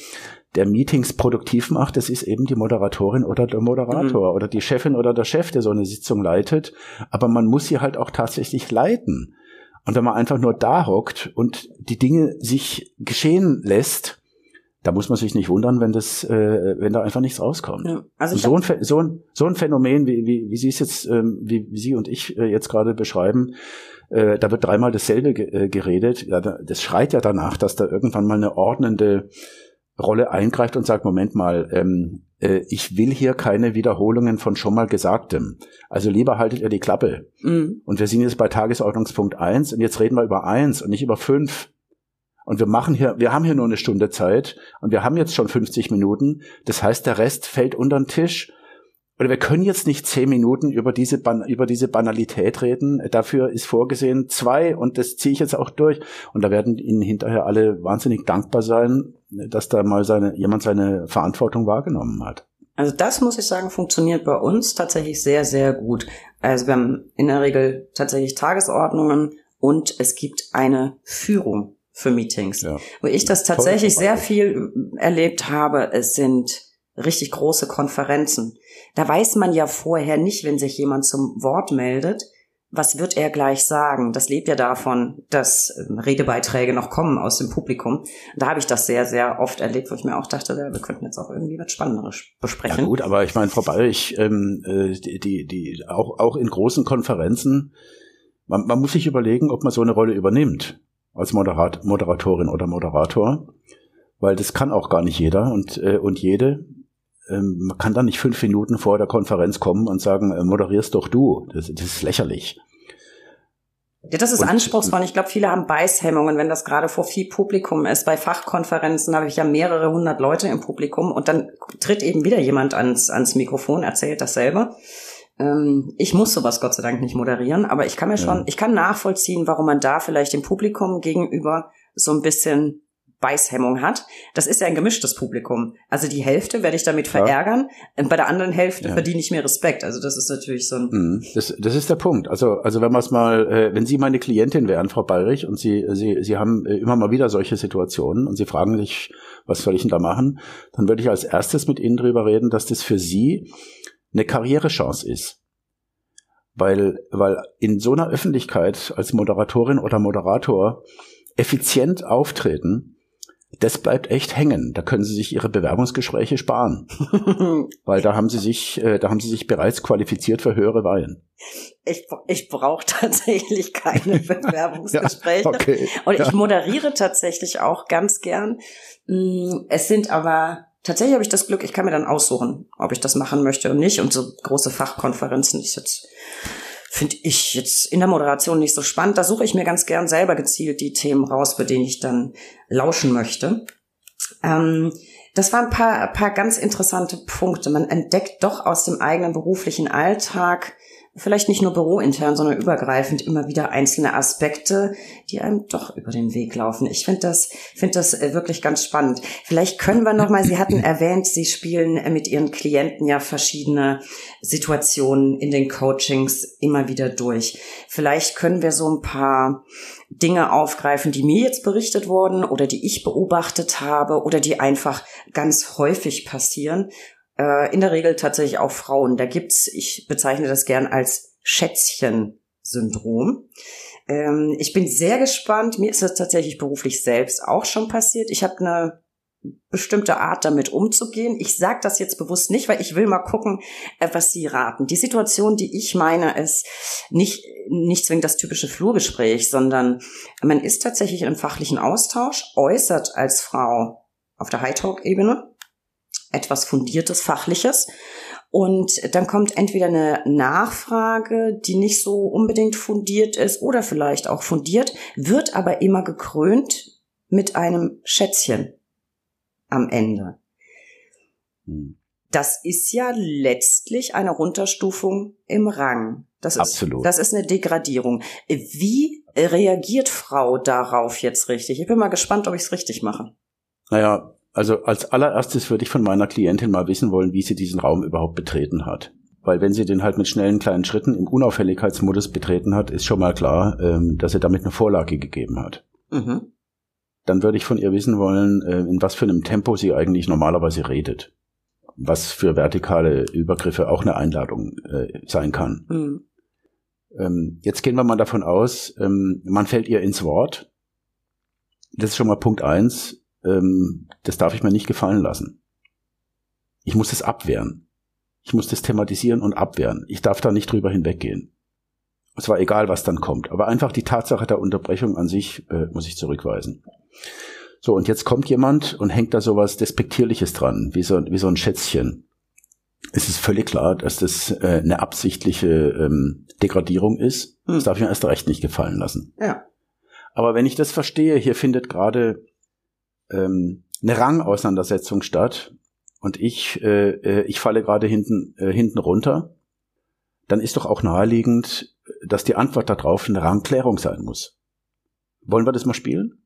S2: der Meetings produktiv macht, das ist eben die Moderatorin oder der Moderator mhm. oder die Chefin oder der Chef, der so eine Sitzung leitet. Aber man muss sie halt auch tatsächlich leiten. Und wenn man einfach nur da hockt und die Dinge sich geschehen lässt, da muss man sich nicht wundern, wenn das, äh, wenn da einfach nichts rauskommt. Ja, also so, ein, so, ein, so ein Phänomen, wie, wie, wie Sie es jetzt, ähm, wie, wie Sie und ich äh, jetzt gerade beschreiben, äh, da wird dreimal dasselbe ge äh, geredet. Ja, da, das schreit ja danach, dass da irgendwann mal eine ordnende Rolle eingreift und sagt, Moment mal, ähm, äh, ich will hier keine Wiederholungen von schon mal Gesagtem. Also lieber haltet ihr die Klappe. Mhm. Und wir sind jetzt bei Tagesordnungspunkt eins und jetzt reden wir über eins und nicht über fünf. Und wir machen hier, wir haben hier nur eine Stunde Zeit und wir haben jetzt schon 50 Minuten. Das heißt, der Rest fällt unter den Tisch oder wir können jetzt nicht zehn Minuten über diese, Ban über diese Banalität reden. Dafür ist vorgesehen zwei und das ziehe ich jetzt auch durch. Und da werden Ihnen hinterher alle wahnsinnig dankbar sein, dass da mal seine, jemand seine Verantwortung wahrgenommen hat.
S1: Also das muss ich sagen, funktioniert bei uns tatsächlich sehr, sehr gut. Also wir haben in der Regel tatsächlich Tagesordnungen und es gibt eine Führung für Meetings. Ja. Wo ich das tatsächlich sehr viel erlebt habe, es sind richtig große Konferenzen. Da weiß man ja vorher nicht, wenn sich jemand zum Wort meldet, was wird er gleich sagen? Das lebt ja davon, dass ähm, Redebeiträge noch kommen aus dem Publikum. Da habe ich das sehr, sehr oft erlebt, wo ich mir auch dachte, wir könnten jetzt auch irgendwie was Spannenderes besprechen.
S2: Ja gut, aber ich meine, Frau Ballich, ähm, äh, die, die, die, auch, auch in großen Konferenzen, man, man muss sich überlegen, ob man so eine Rolle übernimmt als Moderat, Moderatorin oder Moderator, weil das kann auch gar nicht jeder und, äh, und jede man kann da nicht fünf Minuten vor der Konferenz kommen und sagen, äh, moderierst doch du. Das, das ist lächerlich.
S1: Ja, das ist und, anspruchsvoll. Ich glaube, viele haben Beißhemmungen, wenn das gerade vor viel Publikum ist. Bei Fachkonferenzen habe ich ja mehrere hundert Leute im Publikum und dann tritt eben wieder jemand ans, ans Mikrofon, erzählt dasselbe. Ähm, ich muss sowas Gott sei Dank nicht moderieren, aber ich kann mir schon, ja. ich kann nachvollziehen, warum man da vielleicht dem Publikum gegenüber so ein bisschen Beißhemmung hat. Das ist ja ein gemischtes Publikum. Also die Hälfte werde ich damit verärgern, ja. bei der anderen Hälfte ja. verdiene ich mir Respekt. Also das ist natürlich so ein.
S2: Mhm. Das, das ist der Punkt. Also, also wenn man es mal, äh, wenn Sie meine Klientin wären, Frau Bayrich, und Sie, Sie, Sie haben äh, immer mal wieder solche Situationen und Sie fragen sich, was soll ich denn da machen, dann würde ich als erstes mit Ihnen drüber reden, dass das für Sie eine Karrierechance ist. Weil, weil in so einer Öffentlichkeit als Moderatorin oder Moderator effizient auftreten, das bleibt echt hängen. Da können Sie sich Ihre Bewerbungsgespräche sparen, <laughs> weil da haben Sie sich, äh, da haben Sie sich bereits qualifiziert für höhere Weihen.
S1: Ich, ich brauche <laughs> tatsächlich keine <laughs> Bewerbungsgespräche ja, okay, und ja. ich moderiere tatsächlich auch ganz gern. Mm, es sind aber tatsächlich habe ich das Glück, ich kann mir dann aussuchen, ob ich das machen möchte oder nicht. Und so große Fachkonferenzen ist jetzt finde ich jetzt in der Moderation nicht so spannend. Da suche ich mir ganz gern selber gezielt die Themen raus, bei denen ich dann lauschen möchte. Ähm, das waren ein paar, ein paar ganz interessante Punkte. Man entdeckt doch aus dem eigenen beruflichen Alltag vielleicht nicht nur bürointern, sondern übergreifend immer wieder einzelne Aspekte, die einem doch über den Weg laufen. Ich finde das, finde das äh, wirklich ganz spannend. Vielleicht können wir noch mal, Sie hatten <laughs> erwähnt, Sie spielen mit Ihren Klienten ja verschiedene Situationen in den Coachings immer wieder durch. Vielleicht können wir so ein paar Dinge aufgreifen, die mir jetzt berichtet wurden oder die ich beobachtet habe oder die einfach ganz häufig passieren äh, in der Regel tatsächlich auch Frauen. Da gibt's, ich bezeichne das gern als Schätzchen-Syndrom. Ähm, ich bin sehr gespannt. Mir ist das tatsächlich beruflich selbst auch schon passiert. Ich habe eine bestimmte Art damit umzugehen. Ich sage das jetzt bewusst nicht, weil ich will mal gucken, äh, was Sie raten. Die Situation, die ich meine, ist nicht, nicht zwingend das typische Flurgespräch, sondern man ist tatsächlich einem fachlichen Austausch, äußert als Frau auf der High-Talk-Ebene etwas Fundiertes, Fachliches. Und dann kommt entweder eine Nachfrage, die nicht so unbedingt fundiert ist oder vielleicht auch fundiert, wird aber immer gekrönt mit einem Schätzchen am Ende. Hm. Das ist ja letztlich eine Runterstufung im Rang. Das ist,
S2: Absolut.
S1: Das ist eine Degradierung. Wie reagiert Frau darauf jetzt richtig? Ich bin mal gespannt, ob ich es richtig mache.
S2: Naja, also als allererstes würde ich von meiner Klientin mal wissen wollen, wie sie diesen Raum überhaupt betreten hat. Weil wenn sie den halt mit schnellen kleinen Schritten im Unauffälligkeitsmodus betreten hat, ist schon mal klar, ähm, dass sie damit eine Vorlage gegeben hat. Mhm dann würde ich von ihr wissen wollen, äh, in was für einem Tempo sie eigentlich normalerweise redet. Was für vertikale Übergriffe auch eine Einladung äh, sein kann. Mhm. Ähm, jetzt gehen wir mal davon aus, ähm, man fällt ihr ins Wort. Das ist schon mal Punkt eins. Ähm, das darf ich mir nicht gefallen lassen. Ich muss es abwehren. Ich muss das thematisieren und abwehren. Ich darf da nicht drüber hinweggehen. Es war egal, was dann kommt. Aber einfach die Tatsache der Unterbrechung an sich äh, muss ich zurückweisen. So, und jetzt kommt jemand und hängt da sowas Despektierliches dran, wie so, wie so ein Schätzchen. Es ist völlig klar, dass das äh, eine absichtliche ähm, Degradierung ist. Hm. Das darf ich mir erst recht nicht gefallen lassen.
S1: Ja.
S2: Aber wenn ich das verstehe, hier findet gerade ähm, eine Rangauseinandersetzung statt und ich, äh, äh ich falle gerade hinten, äh, hinten runter, dann ist doch auch naheliegend, dass die Antwort darauf eine Rangklärung sein muss. Wollen wir das mal spielen?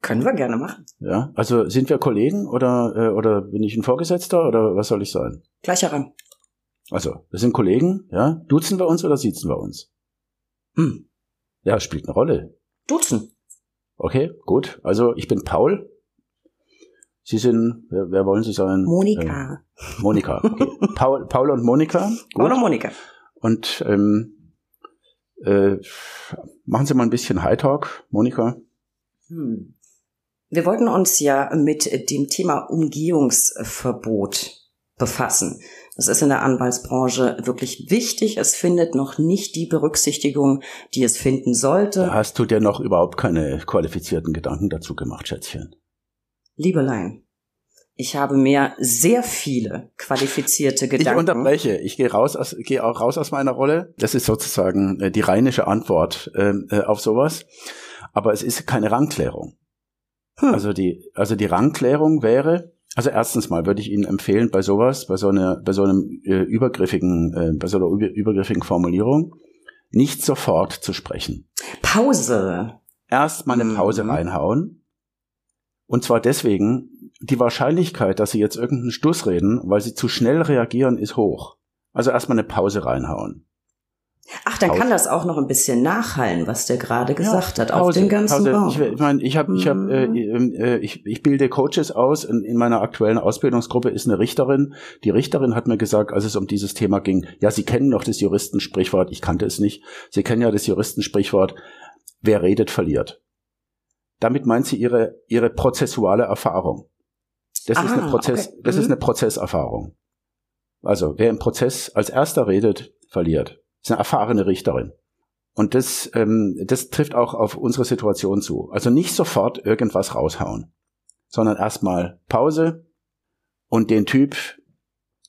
S1: Können wir gerne machen.
S2: Ja, also sind wir Kollegen oder, äh, oder bin ich ein Vorgesetzter oder was soll ich sein?
S1: Gleicher Rang.
S2: Also, wir sind Kollegen, ja? Duzen wir uns oder siezen wir uns? Hm. Ja, spielt eine Rolle.
S1: Duzen.
S2: Okay, gut. Also, ich bin Paul. Sie sind, wer, wer wollen Sie sein?
S1: Monika.
S2: Äh, Monika. Okay. <laughs> Paul, Paul und Monika. Gut.
S1: Paul und Monika.
S2: Und ähm, äh, machen Sie mal ein bisschen High Talk, Monika.
S1: Hm. Wir wollten uns ja mit dem Thema Umgehungsverbot befassen. Das ist in der Anwaltsbranche wirklich wichtig. Es findet noch nicht die Berücksichtigung, die es finden sollte.
S2: Hast du dir noch überhaupt keine qualifizierten Gedanken dazu gemacht, Schätzchen?
S1: Liebelein, ich habe mir sehr viele qualifizierte Gedanken.
S2: Ich unterbreche. Ich gehe raus aus, gehe auch raus aus meiner Rolle. Das ist sozusagen äh, die rheinische Antwort ähm, äh, auf sowas. Aber es ist keine Rangklärung. Hm. Also die, also die Rangklärung wäre, also erstens mal würde ich Ihnen empfehlen, bei sowas, bei so einer, bei so einem äh, übergriffigen, äh, bei so einer über, übergriffigen Formulierung, nicht sofort zu sprechen.
S1: Pause.
S2: Erst mal eine Pause mhm. reinhauen. Und zwar deswegen, die Wahrscheinlichkeit, dass Sie jetzt irgendeinen Stuss reden, weil Sie zu schnell reagieren, ist hoch. Also erstmal eine Pause reinhauen.
S1: Ach, dann kann das auch noch ein bisschen nachhallen, was der gerade gesagt ja, hat, auf den ganzen Pause. Raum.
S2: Ich, ich meine, ich habe, ich habe, äh, mhm. äh, ich, ich bilde Coaches aus. In, in meiner aktuellen Ausbildungsgruppe ist eine Richterin. Die Richterin hat mir gesagt, als es um dieses Thema ging, ja, Sie kennen doch das Juristensprichwort. Ich kannte es nicht. Sie kennen ja das Juristensprichwort: Wer redet, verliert. Damit meint sie ihre ihre prozessuale Erfahrung. Das ah, ist eine Prozess, okay. das mhm. ist eine Prozesserfahrung. Also wer im Prozess als erster redet, verliert ist eine erfahrene Richterin. Und das, ähm, das trifft auch auf unsere Situation zu. Also nicht sofort irgendwas raushauen, sondern erstmal Pause und den Typ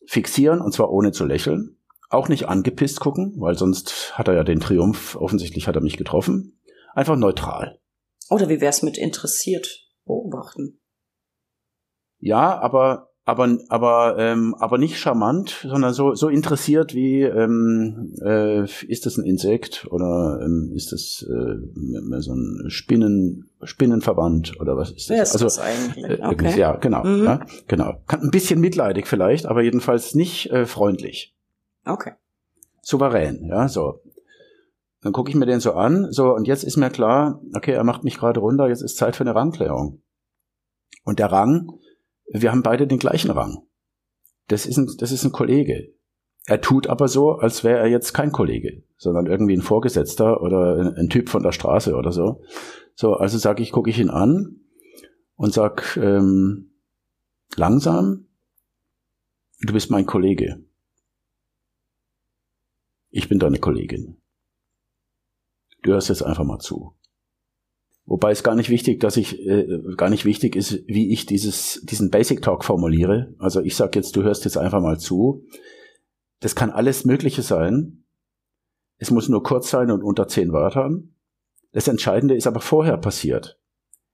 S2: fixieren und zwar ohne zu lächeln. Auch nicht angepisst gucken, weil sonst hat er ja den Triumph, offensichtlich hat er mich getroffen. Einfach neutral.
S1: Oder wie wär's mit interessiert beobachten?
S2: Ja, aber aber aber ähm, aber nicht charmant, sondern so so interessiert wie ähm, äh, ist das ein Insekt oder ähm, ist das äh, so ein Spinnen Spinnenverband oder was ist das?
S1: Ja, ist also das eigentlich? Äh, okay.
S2: ja genau mhm. ja, genau ein bisschen mitleidig vielleicht, aber jedenfalls nicht äh, freundlich.
S1: Okay.
S2: Souverän, ja so. Dann gucke ich mir den so an, so und jetzt ist mir klar, okay, er macht mich gerade runter, jetzt ist Zeit für eine Rangklärung. Und der Rang wir haben beide den gleichen Rang. Das ist ein, das ist ein Kollege. Er tut aber so, als wäre er jetzt kein Kollege, sondern irgendwie ein Vorgesetzter oder ein, ein Typ von der Straße oder so. So, also sage ich, gucke ich ihn an und sag, ähm, langsam, du bist mein Kollege. Ich bin deine Kollegin. Du hörst jetzt einfach mal zu. Wobei es gar nicht wichtig, dass ich äh, gar nicht wichtig ist, wie ich dieses diesen Basic Talk formuliere. Also ich sage jetzt, du hörst jetzt einfach mal zu. Das kann alles Mögliche sein. Es muss nur kurz sein und unter zehn Wörtern. Das Entscheidende ist aber vorher passiert,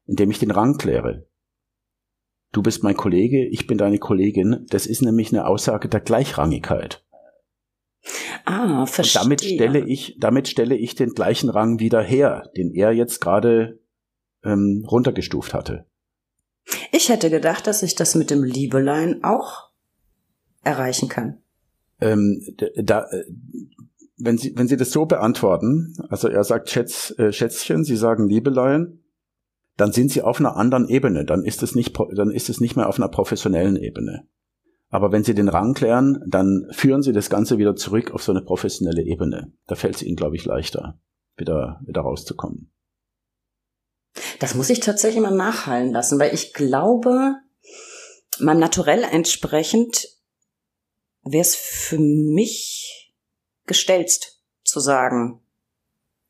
S2: indem ich den Rang kläre. Du bist mein Kollege, ich bin deine Kollegin. Das ist nämlich eine Aussage der Gleichrangigkeit.
S1: Ah, verstehe.
S2: Und damit stelle ich, damit stelle ich den gleichen Rang wieder her, den er jetzt gerade ähm, runtergestuft hatte.
S1: Ich hätte gedacht, dass ich das mit dem Liebelein auch erreichen kann.
S2: Ähm, da, äh, wenn Sie, wenn Sie das so beantworten, also er sagt Schätz, äh, Schätzchen, Sie sagen Liebelein, dann sind Sie auf einer anderen Ebene. Dann ist es nicht, dann ist es nicht mehr auf einer professionellen Ebene. Aber wenn Sie den Rang klären, dann führen Sie das Ganze wieder zurück auf so eine professionelle Ebene. Da fällt es Ihnen, glaube ich, leichter, wieder, wieder rauszukommen.
S1: Das muss ich tatsächlich mal nachhallen lassen, weil ich glaube, meinem Naturell entsprechend wäre es für mich gestelzt zu sagen,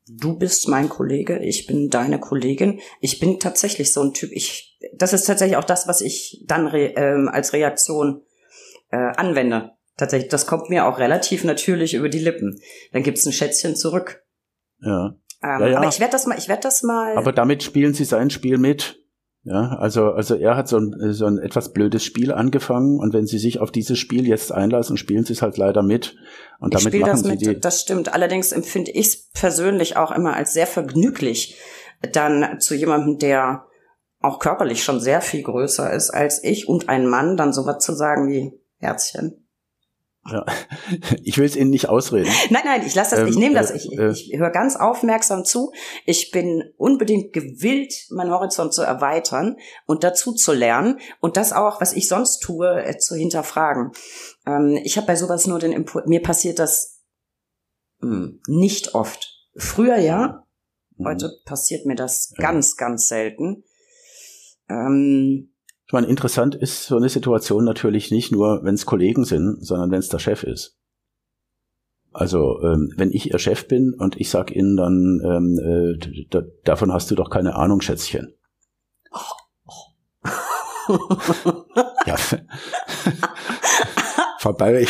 S1: du bist mein Kollege, ich bin deine Kollegin. Ich bin tatsächlich so ein Typ. Ich, das ist tatsächlich auch das, was ich dann re, ähm, als Reaktion äh, anwende. Tatsächlich, das kommt mir auch relativ natürlich über die Lippen. Dann gibt's ein Schätzchen zurück.
S2: Ja.
S1: Ähm,
S2: Ja, ja.
S1: Aber ich werde das mal, ich werde das mal.
S2: Aber damit spielen Sie sein Spiel mit. Ja, also, also er hat so ein, so ein etwas blödes Spiel angefangen und wenn Sie sich auf dieses Spiel jetzt einlassen, spielen Sie es halt leider mit. Und
S1: ich
S2: damit machen
S1: das
S2: Sie
S1: mit,
S2: die,
S1: das stimmt. Allerdings empfinde ich es persönlich auch immer als sehr vergnüglich, dann zu jemandem, der auch körperlich schon sehr viel größer ist als ich und ein Mann, dann sowas zu sagen wie Herzchen.
S2: ja, <laughs> ich will es Ihnen nicht ausreden.
S1: Nein, nein, ich lasse das, ich
S2: Ähm,
S1: nehme das,
S2: äh,
S1: ich,
S2: äh.
S1: ich höre ganz aufmerksam zu. Ich bin unbedingt gewillt, meinen Horizont zu erweitern und dazu zu lernen und das auch, was ich sonst tue, äh, zu hinterfragen. Ähm, ich habe bei sowas nur den Impuls, mir passiert das hm, nicht oft. Früher ja,
S2: Mhm.
S1: heute passiert mir das
S2: Ja.
S1: ganz, ganz selten. Ähm,
S2: Ich meine, interessant ist so eine Situation natürlich nicht nur, wenn es Kollegen sind, sondern wenn es der Chef ist. Also ähm, wenn ich Ihr Chef bin und ich sag Ihnen dann, ähm, äh, davon hast du doch keine Ahnung, Schätzchen. <laughs> Ja. vorbei,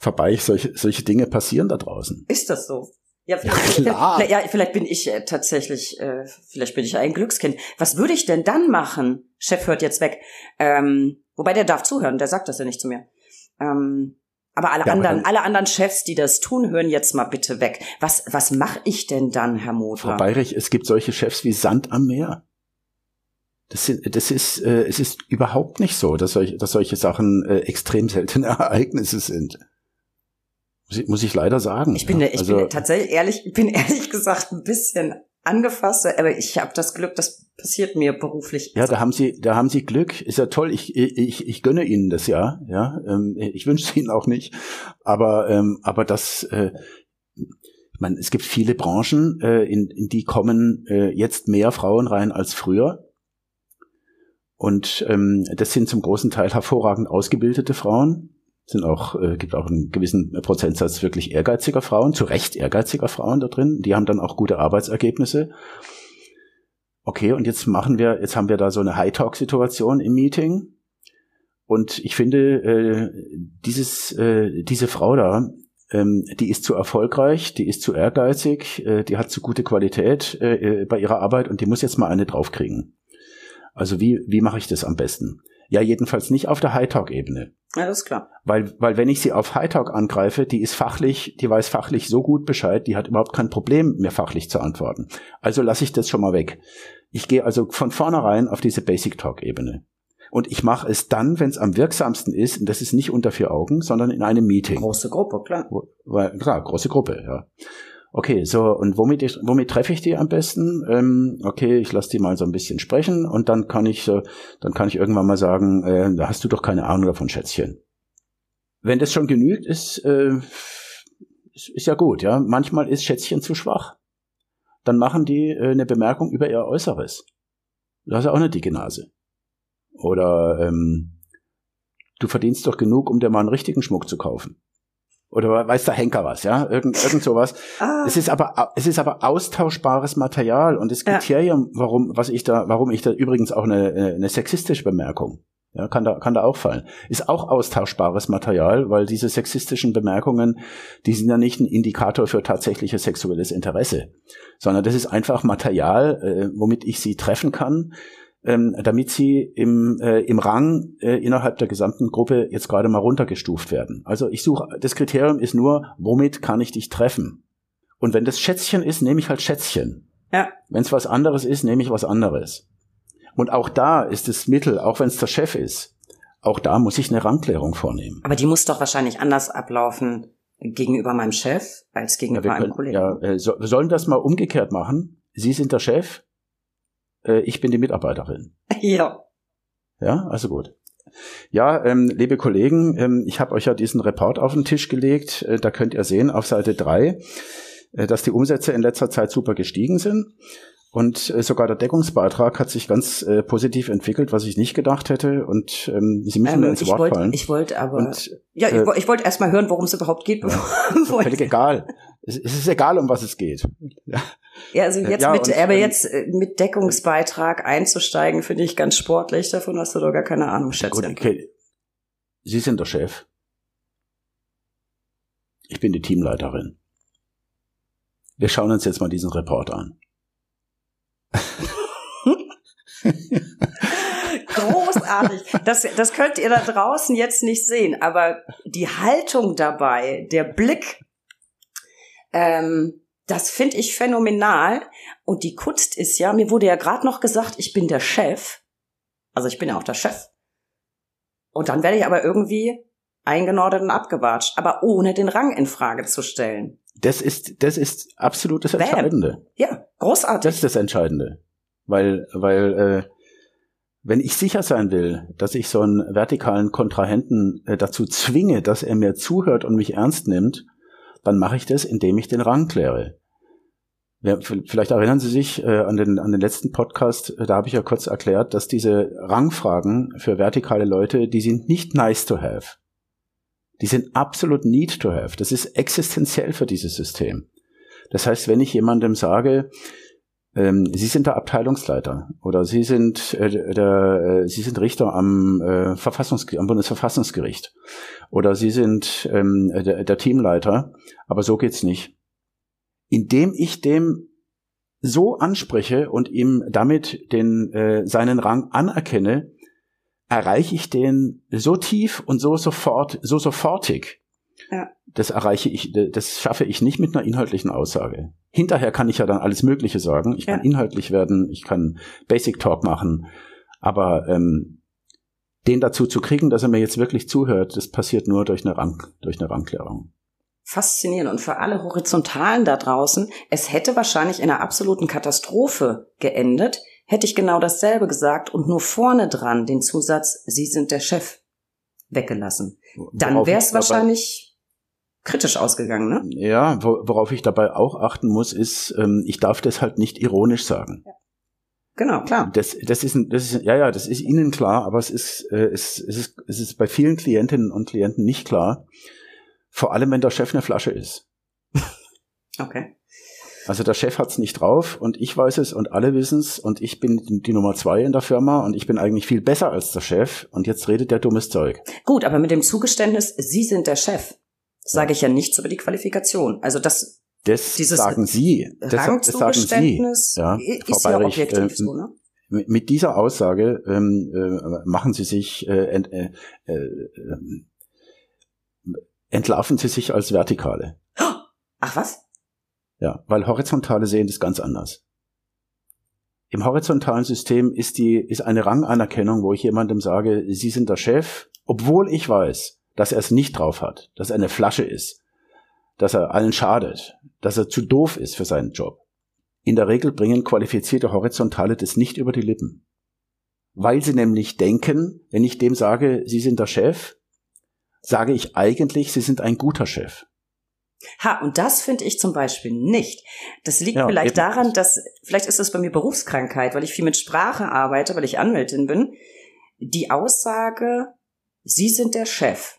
S2: vorbei, solche, solche Dinge passieren da draußen.
S1: Ist das so? Ja,
S2: Ja,
S1: vielleicht,
S2: klar.
S1: vielleicht, ja, vielleicht bin ich äh, tatsächlich, äh, vielleicht bin ich ein Glückskind. Was würde ich denn dann machen? Chef hört jetzt weg. Ähm, wobei der darf zuhören, der sagt das ja nicht zu mir. Ähm, aber alle
S2: Ja, aber
S1: anderen,
S2: dann-
S1: alle anderen Chefs, die das tun, hören jetzt mal bitte weg. Was, was mache ich denn dann, Herr Moser?
S2: Frau Bayrich, es gibt solche Chefs wie Sand am Meer. Das, sind, das ist, äh, es ist überhaupt nicht so, dass, solche, dass solche Sachen äh, extrem seltene <laughs> Ereignisse sind. Muss ich, leider sagen.
S1: Ich bin,
S2: ja.
S1: ich
S2: also,
S1: bin tatsächlich ehrlich, ich bin <laughs> ehrlich gesagt ein bisschen angefasst, aber ich habe das Glück, das passiert mir beruflich.
S2: ja, da haben Sie, da haben Sie Glück. Ist ja toll. Ich, ich, ich gönne Ihnen das ja. Ja, ähm, ich wünsche es Ihnen auch nicht. Aber, ähm, aber das, äh, ich meine, es gibt viele Branchen, äh, in, in die kommen äh, jetzt mehr Frauen rein als früher. Und ähm, das sind zum großen Teil hervorragend ausgebildete Frauen. Sind auch, äh, gibt auch einen gewissen Prozentsatz wirklich ehrgeiziger Frauen, zu Recht ehrgeiziger Frauen da drin. Die haben dann auch gute Arbeitsergebnisse. Okay, und jetzt machen wir, jetzt haben wir da so eine High-Talk-Situation im Meeting. Und ich finde, äh, dieses, äh, diese Frau da, ähm, die ist zu erfolgreich, die ist zu ehrgeizig, äh, die hat zu gute Qualität äh, äh, bei ihrer Arbeit und die muss jetzt mal eine draufkriegen. Also wie, wie mache ich das am besten? Ja, jedenfalls nicht auf der High-Talk-Ebene.
S1: Ja, das ist klar.
S2: Weil, weil wenn ich sie auf High Talk angreife, die ist fachlich, die weiß fachlich so gut Bescheid, die hat überhaupt kein Problem, mir fachlich zu antworten. Also lasse ich das schon mal weg. Ich gehe also von vornherein auf diese Basic Talk Ebene. Und ich mache es dann, wenn es am wirksamsten ist, und das ist nicht unter vier Augen, sondern in einem Meeting.
S1: Große Gruppe, klar.
S2: Weil, klar, große Gruppe, ja. Okay, so, und womit, ich, womit treffe ich die am besten? Ähm, okay, ich lasse die mal so ein bisschen sprechen und dann kann ich so, dann kann ich irgendwann mal sagen, äh, da hast du doch keine Ahnung davon, Schätzchen. Wenn das schon genügt, ist, äh, ist, ist ja gut, ja. Manchmal ist Schätzchen zu schwach. Dann machen die äh, eine Bemerkung über ihr Äußeres. Du hast ja auch eine dicke Nase. Oder ähm, du verdienst doch genug, um dir mal einen richtigen Schmuck zu kaufen. Oder weiß der Henker was, ja? Irgend, irgend sowas. ah. Es ist aber, es ist aber austauschbares Material und das Kriterium, ja. warum, was ich da, warum ich da übrigens auch eine, eine sexistische Bemerkung ja, kann da, kann da auch fallen. Ist auch austauschbares Material, weil diese sexistischen Bemerkungen, die sind ja nicht ein Indikator für tatsächliches sexuelles Interesse, sondern das ist einfach Material, äh, womit ich sie treffen kann, ähm, damit sie im, äh, im Rang äh, innerhalb der gesamten Gruppe jetzt gerade mal runtergestuft werden. Also ich suche, das Kriterium ist nur, womit kann ich dich treffen? Und wenn das Schätzchen ist, nehme ich halt Schätzchen. Ja. Wenn es was anderes ist, nehme ich was anderes. Und auch da ist das Mittel, auch wenn es der Chef ist, auch da muss ich eine Rangklärung vornehmen.
S1: Aber die muss doch wahrscheinlich anders ablaufen gegenüber meinem Chef als gegenüber ja, einem Kollegen. Ja,
S2: äh, so, wir sollen das mal umgekehrt machen. Sie sind der Chef, äh, ich bin die Mitarbeiterin. <laughs>
S1: Ja.
S2: Ja, also gut. Ja, ähm, liebe Kollegen, ähm, ich habe euch ja diesen Report auf den Tisch gelegt. Äh, da könnt ihr sehen auf Seite drei, äh, dass die Umsätze in letzter Zeit super gestiegen sind. Und äh, sogar der Deckungsbeitrag hat sich ganz äh, positiv entwickelt, was ich nicht gedacht hätte. Und ähm, Sie müssen ähm, mir ins Wort
S1: wollt,
S2: fallen.
S1: Ich wollte aber, und, ja, äh, ich, ich wollte erst mal hören, worum es überhaupt geht.
S2: Ja, völlig egal. Es, es, ist egal, um was es geht.
S1: Ja, <laughs> ja also jetzt ja, mit, und, aber ähm, jetzt äh, mit Deckungsbeitrag einzusteigen, finde ich ganz sportlich. Davon hast du doch gar keine Ahnung, schätze. Gut, okay.
S2: Sie sind der Chef. Ich bin die Teamleiterin. Wir schauen uns jetzt mal diesen Report an. <laughs>
S1: Großartig. Das, das könnt ihr da draußen jetzt nicht sehen, aber die Haltung dabei, der Blick, ähm, das finde ich phänomenal. Und die Kunst ist ja, mir wurde ja gerade noch gesagt, ich bin der Chef. Also ich bin ja auch der Chef. Und dann werde ich aber irgendwie eingenordet und abgewatscht, aber ohne den Rang in Frage zu stellen.
S2: Das ist, das ist absolut das Entscheidende.
S1: Ja, großartig.
S2: Das ist das Entscheidende. Weil, weil, äh, wenn ich sicher sein will, dass ich so einen vertikalen Kontrahenten äh, dazu zwinge, dass er mir zuhört und mich ernst nimmt, dann mache ich das, indem ich den Rang kläre. Vielleicht erinnern Sie sich äh, an, den, an den letzten Podcast, äh, da habe ich ja kurz erklärt, dass diese Rangfragen für vertikale Leute, die sind nicht nice to have. Die sind absolut need to have. Das ist existenziell für dieses System. Das heißt, wenn ich jemandem sage, ähm, Sie sind der Abteilungsleiter oder Sie sind äh, der, äh, Sie sind Richter am äh, Verfassungsgericht, am Bundesverfassungsgericht oder Sie sind ähm, der, der Teamleiter, aber so geht's nicht. Indem ich dem so anspreche und ihm damit den äh, seinen Rang anerkenne, erreiche ich den so tief und so sofort, so sofortig. Ja. Das erreiche ich, das schaffe ich nicht mit einer inhaltlichen Aussage. Hinterher kann ich ja dann alles Mögliche sagen. Ich kann inhaltlich werden, ich kann Basic Talk machen, aber ähm, den dazu zu kriegen, dass er mir jetzt wirklich zuhört, das passiert nur durch eine Rang, durch eine Rangklärung
S1: faszinierend. Und für alle Horizontalen da draußen, es hätte wahrscheinlich in einer absoluten Katastrophe geendet, hätte ich genau dasselbe gesagt und nur vorne dran den Zusatz, Sie sind der Chef weggelassen. Dann wäre es wahrscheinlich kritisch ausgegangen, ne?
S2: Ja, worauf ich dabei auch achten muss, ist, ähm, ich darf das halt nicht ironisch sagen. Ja.
S1: Genau, klar.
S2: Das, das ist, das ist, ja, ja, das ist Ihnen klar, aber es ist, äh, es, es ist, es ist bei vielen Klientinnen und Klienten nicht klar. Vor allem, wenn der Chef eine Flasche ist. <laughs>
S1: okay.
S2: Also der Chef hat's nicht drauf und ich weiß es und alle wissen's und ich bin die Nummer zwei in der Firma und ich bin eigentlich viel besser als der Chef und jetzt redet der dummes Zeug.
S1: Gut, aber mit dem Zugeständnis, Sie sind der Chef, sage ich ja nichts über die Qualifikation. Also das
S2: das sagen Sie. Das, das sagen Sie. Ja,
S1: ist Frau Bayrich, ja objektiv äh, so, ne?
S2: Mit dieser Aussage ähm, äh, machen Sie sich äh, ent, äh, äh, ähm, entlarven Sie sich als Vertikale. <gasps>
S1: Ach was?
S2: Ja, weil Horizontale sehen das ganz anders. Im horizontalen System ist die, ist eine Ranganerkennung, wo ich jemandem sage, Sie sind der Chef, obwohl ich weiß, dass er es nicht drauf hat, dass er eine Flasche ist, dass er allen schadet, dass er zu doof ist für seinen Job. In der Regel bringen qualifizierte Horizontale das nicht über die Lippen. Weil sie nämlich denken, wenn ich dem sage, Sie sind der Chef, sage ich eigentlich, Sie sind ein guter Chef.
S1: Ha, und das finde ich zum Beispiel nicht. Das liegt ja, vielleicht daran, dass, vielleicht ist das bei mir Berufskrankheit, weil ich viel mit Sprache arbeite, weil ich Anwältin bin. Die Aussage, Sie sind der Chef.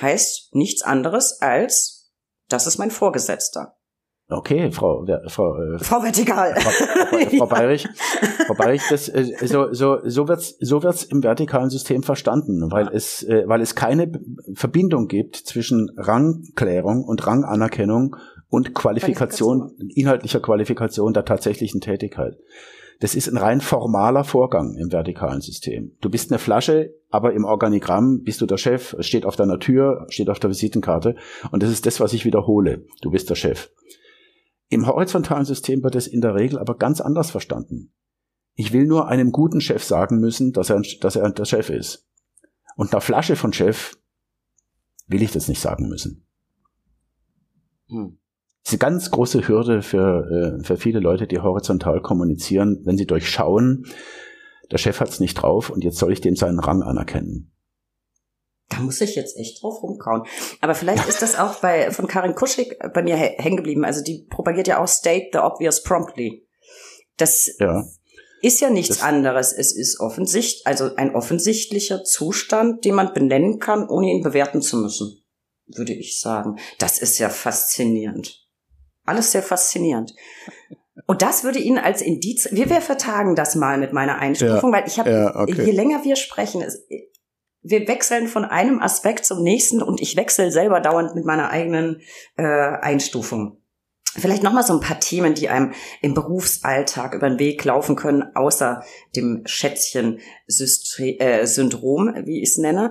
S1: Heißt nichts anderes als, das ist mein Vorgesetzter.
S2: Okay, Frau, Frau,
S1: äh, Frau Vertikal.
S2: Frau, Frau, Frau Bayrich, Frau Bayrich, das, äh, so, so, so wird's, so wird's im vertikalen System verstanden, weil es, äh, weil es keine Verbindung gibt zwischen Rangklärung und Ranganerkennung und Qualifikation, Qualifikation, inhaltlicher Qualifikation der tatsächlichen Tätigkeit. Das ist ein rein formaler Vorgang im vertikalen System. Du bist eine Flasche, aber im Organigramm bist du der Chef, steht auf deiner Tür, steht auf der Visitenkarte und das ist das, was ich wiederhole. Du bist der Chef. Im horizontalen System wird es in der Regel aber ganz anders verstanden. Ich will nur einem guten Chef sagen müssen, dass er, dass er der Chef ist. Und einer Flasche von Chef will ich das nicht sagen müssen. Hm. Das ist eine ganz große Hürde für, äh, für viele Leute, die horizontal kommunizieren, wenn sie durchschauen, der Chef hat's nicht drauf und jetzt soll ich dem seinen Rang anerkennen.
S1: Da muss ich jetzt echt drauf rumkauen. Aber vielleicht ist das auch bei, von Karin Kuschig bei mir hängen geblieben. Also die propagiert ja auch State the obvious promptly. Das ja. ist ja nichts das anderes. Es ist offensichtlich, also ein offensichtlicher Zustand, den man benennen kann, ohne ihn bewerten zu müssen, würde ich sagen. Das ist ja faszinierend. Alles sehr faszinierend. Und das würde Ihnen als Indiz, wir, wir vertagen das mal mit meiner Einstufung, ja, weil ich habe, ja, okay. je länger wir sprechen, es, wir wechseln von einem Aspekt zum nächsten und ich wechsle selber dauernd mit meiner eigenen äh, Einstufung. Vielleicht nochmal so ein paar Themen, die einem im Berufsalltag über den Weg laufen können, außer dem Schätzchen-Syndrom, äh, wie ich es nenne.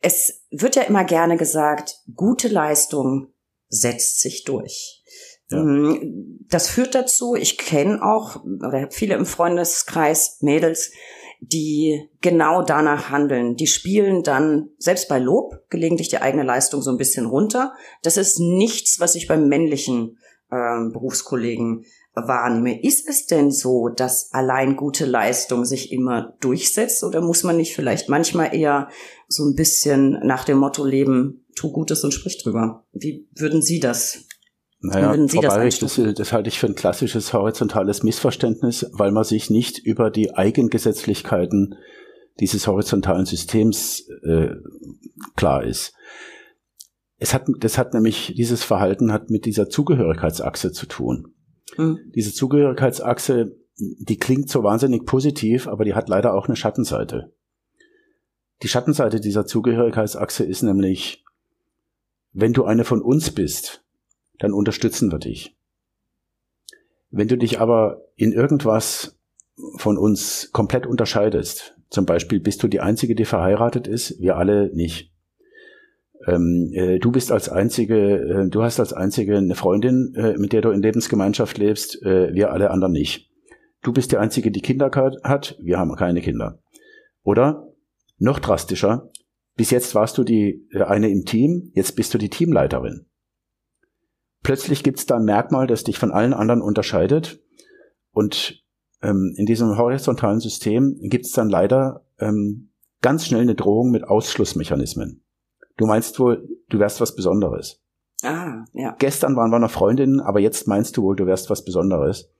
S1: Es wird ja immer gerne gesagt, gute Leistung setzt sich durch. Ja. Mm, das führt dazu, ich kenne auch, oder viele im Freundeskreis, Mädels, die genau danach handeln. Die spielen dann selbst bei Lob gelegentlich die eigene Leistung so ein bisschen runter. Das ist nichts, was ich beim männlichen äh, Berufskollegen wahrnehme. Ist es denn so, dass allein gute Leistung sich immer durchsetzt oder muss man nicht vielleicht manchmal eher so ein bisschen nach dem Motto leben, tu Gutes und sprich drüber? Wie würden Sie das
S2: naja, Frau Bayerich, das, das, halte ich für ein klassisches horizontales Missverständnis, weil man sich nicht über die Eigengesetzlichkeiten dieses horizontalen Systems äh, klar ist. Es hat, das hat nämlich, dieses Verhalten hat mit dieser Zugehörigkeitsachse zu tun. Mhm. Diese Zugehörigkeitsachse, die klingt so wahnsinnig positiv, aber die hat leider auch eine Schattenseite. Die Schattenseite dieser Zugehörigkeitsachse ist nämlich, wenn du eine von uns bist, dann unterstützen wir dich. Wenn du dich aber in irgendwas von uns komplett unterscheidest, zum Beispiel bist du die Einzige, die verheiratet ist, wir alle nicht. Ähm, äh, du bist als einzige, äh, du hast als einzige eine Freundin, äh, mit der du in Lebensgemeinschaft lebst, äh, wir alle anderen nicht. Du bist die einzige, die Kinder hat, wir haben keine Kinder. Oder noch drastischer, bis jetzt warst du die äh, eine im Team, jetzt bist du die Teamleiterin. Plötzlich gibt es da ein Merkmal, das dich von allen anderen unterscheidet. Und ähm, in diesem horizontalen System gibt es dann leider ähm, ganz schnell eine Drohung mit Ausschlussmechanismen. Du meinst wohl, du wärst was Besonderes. Ah, ja. Gestern waren wir noch Freundinnen, aber jetzt meinst du wohl, du wärst was Besonderes.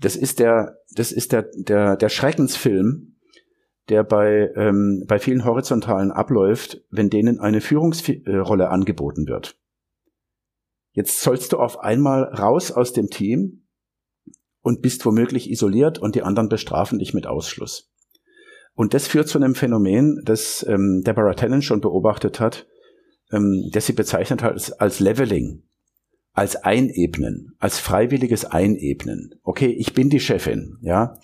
S2: Das ist der, das ist der, der, der Schreckensfilm, der bei, ähm, bei vielen Horizontalen abläuft, wenn denen eine Führungsrolle angeboten wird. Jetzt sollst du auf einmal raus aus dem Team und bist womöglich isoliert und die anderen bestrafen dich mit Ausschluss. Und das führt zu einem Phänomen, das ähm, Deborah Tennant schon beobachtet hat, ähm, das sie bezeichnet hat als, als Leveling, als Einebnen, als freiwilliges Einebnen. Okay, ich bin die Chefin, ja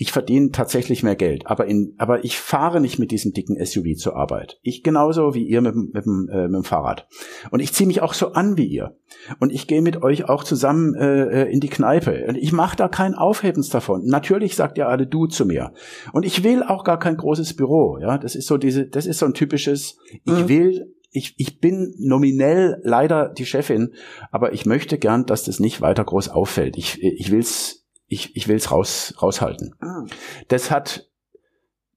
S2: ich verdiene tatsächlich mehr Geld, aber in, aber ich fahre nicht mit diesem dicken SUV zur Arbeit. Ich genauso wie ihr mit, mit, äh, mit dem Fahrrad. Und ich ziehe mich auch so an wie ihr. Und ich gehe mit euch auch zusammen äh, äh in die Kneipe. Und ich mache da kein Aufhebens davon. Natürlich sagt ihr alle du zu mir. Und ich will auch gar kein großes Büro. Ja, das ist so diese, das ist so ein typisches. Ich mhm. will ich, ich bin nominell leider die Chefin, aber ich möchte gern, dass das nicht weiter groß auffällt. Ich, ich will's ich, ich will es raus, raushalten. Ah. Das hat,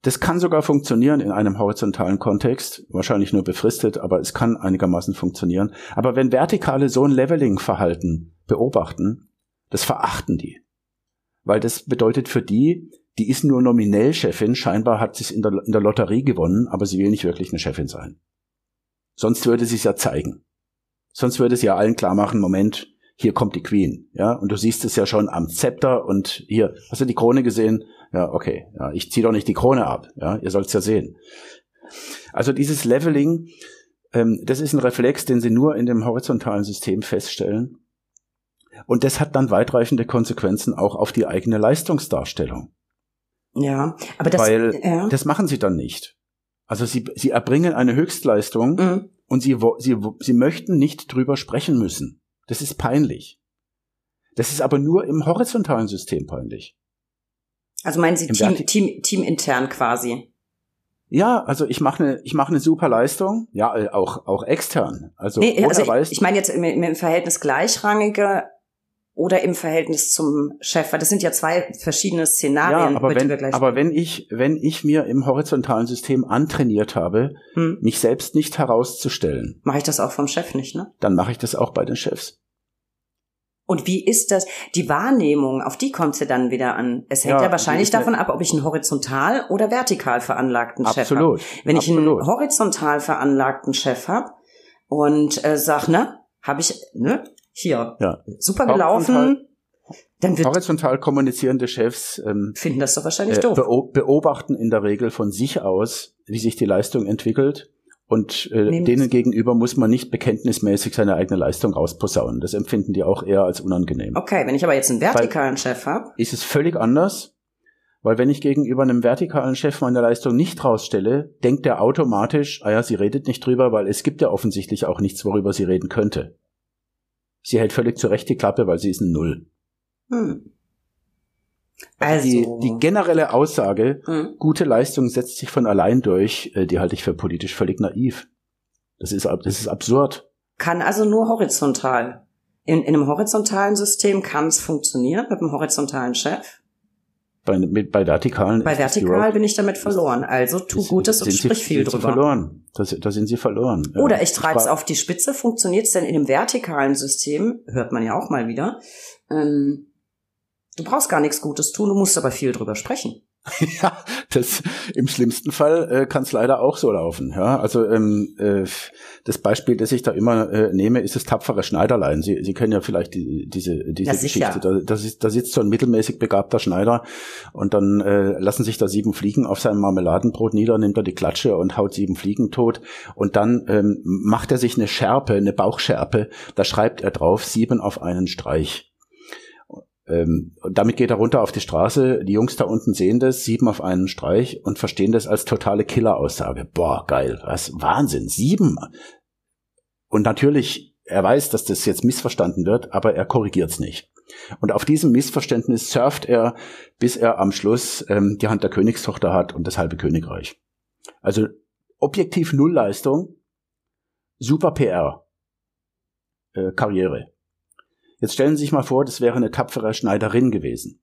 S2: das kann sogar funktionieren in einem horizontalen Kontext, wahrscheinlich nur befristet, aber es kann einigermaßen funktionieren. Aber wenn Vertikale so ein Leveling-Verhalten beobachten, das verachten die. Weil das bedeutet für die, die ist nur nominell Chefin, scheinbar hat sie es in der, in der Lotterie gewonnen, aber sie will nicht wirklich eine Chefin sein. Sonst würde sie es ja zeigen. Sonst würde sie ja allen klar machen, Moment, hier kommt die Queen, ja, und du siehst es ja schon am Zepter und hier, hast du die Krone gesehen? Ja, okay, ja, ich ziehe doch nicht die Krone ab, ja, ihr sollt es ja sehen. Also dieses Leveling, ähm, das ist ein Reflex, den sie nur in dem horizontalen System feststellen. Und das hat dann weitreichende Konsequenzen auch auf die eigene Leistungsdarstellung.
S1: Ja, aber das,
S2: Weil
S1: ja.
S2: das machen sie dann nicht. Also sie, sie erbringen eine Höchstleistung
S1: Mhm.
S2: und sie, sie, sie möchten nicht drüber sprechen müssen. Das ist peinlich. Das ist aber nur im horizontalen System peinlich.
S1: Also meinen Sie
S2: Im
S1: Team,
S2: Verti-
S1: Team, Teamintern quasi?
S2: Ja, also ich mache eine, ich mache eine super Leistung, ja, äh, auch auch extern. Also,
S1: Nee,
S2: woher
S1: also ich, ich meine jetzt im, im Verhältnis gleichrangige oder im Verhältnis zum Chef, weil das sind ja zwei verschiedene Szenarien,
S2: ja, aber wenn,
S1: wir gleich
S2: aber wenn ich, wenn ich mir im horizontalen System antrainiert habe,
S1: hm,
S2: mich selbst nicht herauszustellen,
S1: mache ich das auch vom Chef nicht, ne?
S2: dann mache ich das auch bei den Chefs.
S1: Und wie ist das? Die Wahrnehmung, auf die kommt sie dann wieder an. Es hängt
S2: Ja,
S1: ja, wahrscheinlich davon ab, ob ich einen horizontal oder vertikal veranlagten Chef habe.
S2: Absolut.
S1: Wenn ich
S2: absolut.
S1: einen horizontal veranlagten Chef habe und äh, sag, ne, habe ich, ne, hier,
S2: Ja.
S1: super
S2: Horizontal-
S1: gelaufen, dann wird,
S2: Horizontal kommunizierende Chefs ähm,
S1: finden das doch wahrscheinlich
S2: äh,
S1: doof.
S2: beo- beobachten in der Regel von sich aus, wie sich die Leistung entwickelt. Und äh, denen gegenüber muss man nicht bekenntnismäßig seine eigene Leistung rausposaunen. Das empfinden die auch eher als unangenehm.
S1: Okay, wenn ich aber jetzt einen vertikalen Chef habe,
S2: Ist es völlig anders, weil wenn ich gegenüber einem vertikalen Chef meine Leistung nicht rausstelle, denkt er automatisch, ah ja, sie redet nicht drüber, weil es gibt ja offensichtlich auch nichts, worüber sie reden könnte. Sie hält völlig zurecht die Klappe, weil sie ist ein Null.
S1: hm. Also,
S2: die, die generelle Aussage,
S1: hm.
S2: gute Leistung setzt sich von allein durch, äh, die halte ich für politisch völlig naiv. Das ist, das ist absurd.
S1: kann also nur horizontal. In, in einem horizontalen System kann es funktionieren mit einem horizontalen Chef.
S2: Bei, mit, bei vertikalen.
S1: Bei vertikal bin ich damit verloren. Also tu
S2: ist-
S1: Gutes und
S2: sind sie-
S1: sprich viel
S2: sind sie
S1: drüber.
S2: verloren. Da, da sind sie verloren.
S1: Oder ich treibe es auf die Spitze. Funktioniert es denn in einem vertikalen System? Hört man ja auch mal wieder. Ähm, du brauchst gar nichts Gutes tun, du musst aber viel drüber sprechen. <laughs>
S2: Ja, das im schlimmsten Fall äh, kann es leider auch so laufen. Ja, also ähm, äh, das Beispiel, das ich da immer äh, nehme, ist das tapfere Schneiderlein. Sie, Sie kennen ja vielleicht die, diese diese. Geschichte. Da, das ist, da sitzt so ein mittelmäßig begabter Schneider und dann äh, lassen sich da sieben Fliegen auf seinem Marmeladenbrot nieder, nimmt er die Klatsche und haut sieben Fliegen tot und dann ähm, macht er sich eine Schärpe, eine Bauchschärpe. Da schreibt er drauf sieben auf einen Streich. Ähm, und damit geht er runter auf die Straße. Die Jungs da unten sehen das, sieben auf einen Streich und verstehen das als totale Killeraussage. Boah, geil, was Wahnsinn, sieben. Und natürlich, er weiß, dass das jetzt missverstanden wird, aber er korrigiert es nicht. Und auf diesem Missverständnis surft er, bis er am Schluss ähm, die Hand der Königstochter hat und das halbe Königreich. Also objektiv Nullleistung, super PR, äh, Karriere. Jetzt stellen Sie sich mal vor, das wäre eine tapfere Schneiderin gewesen.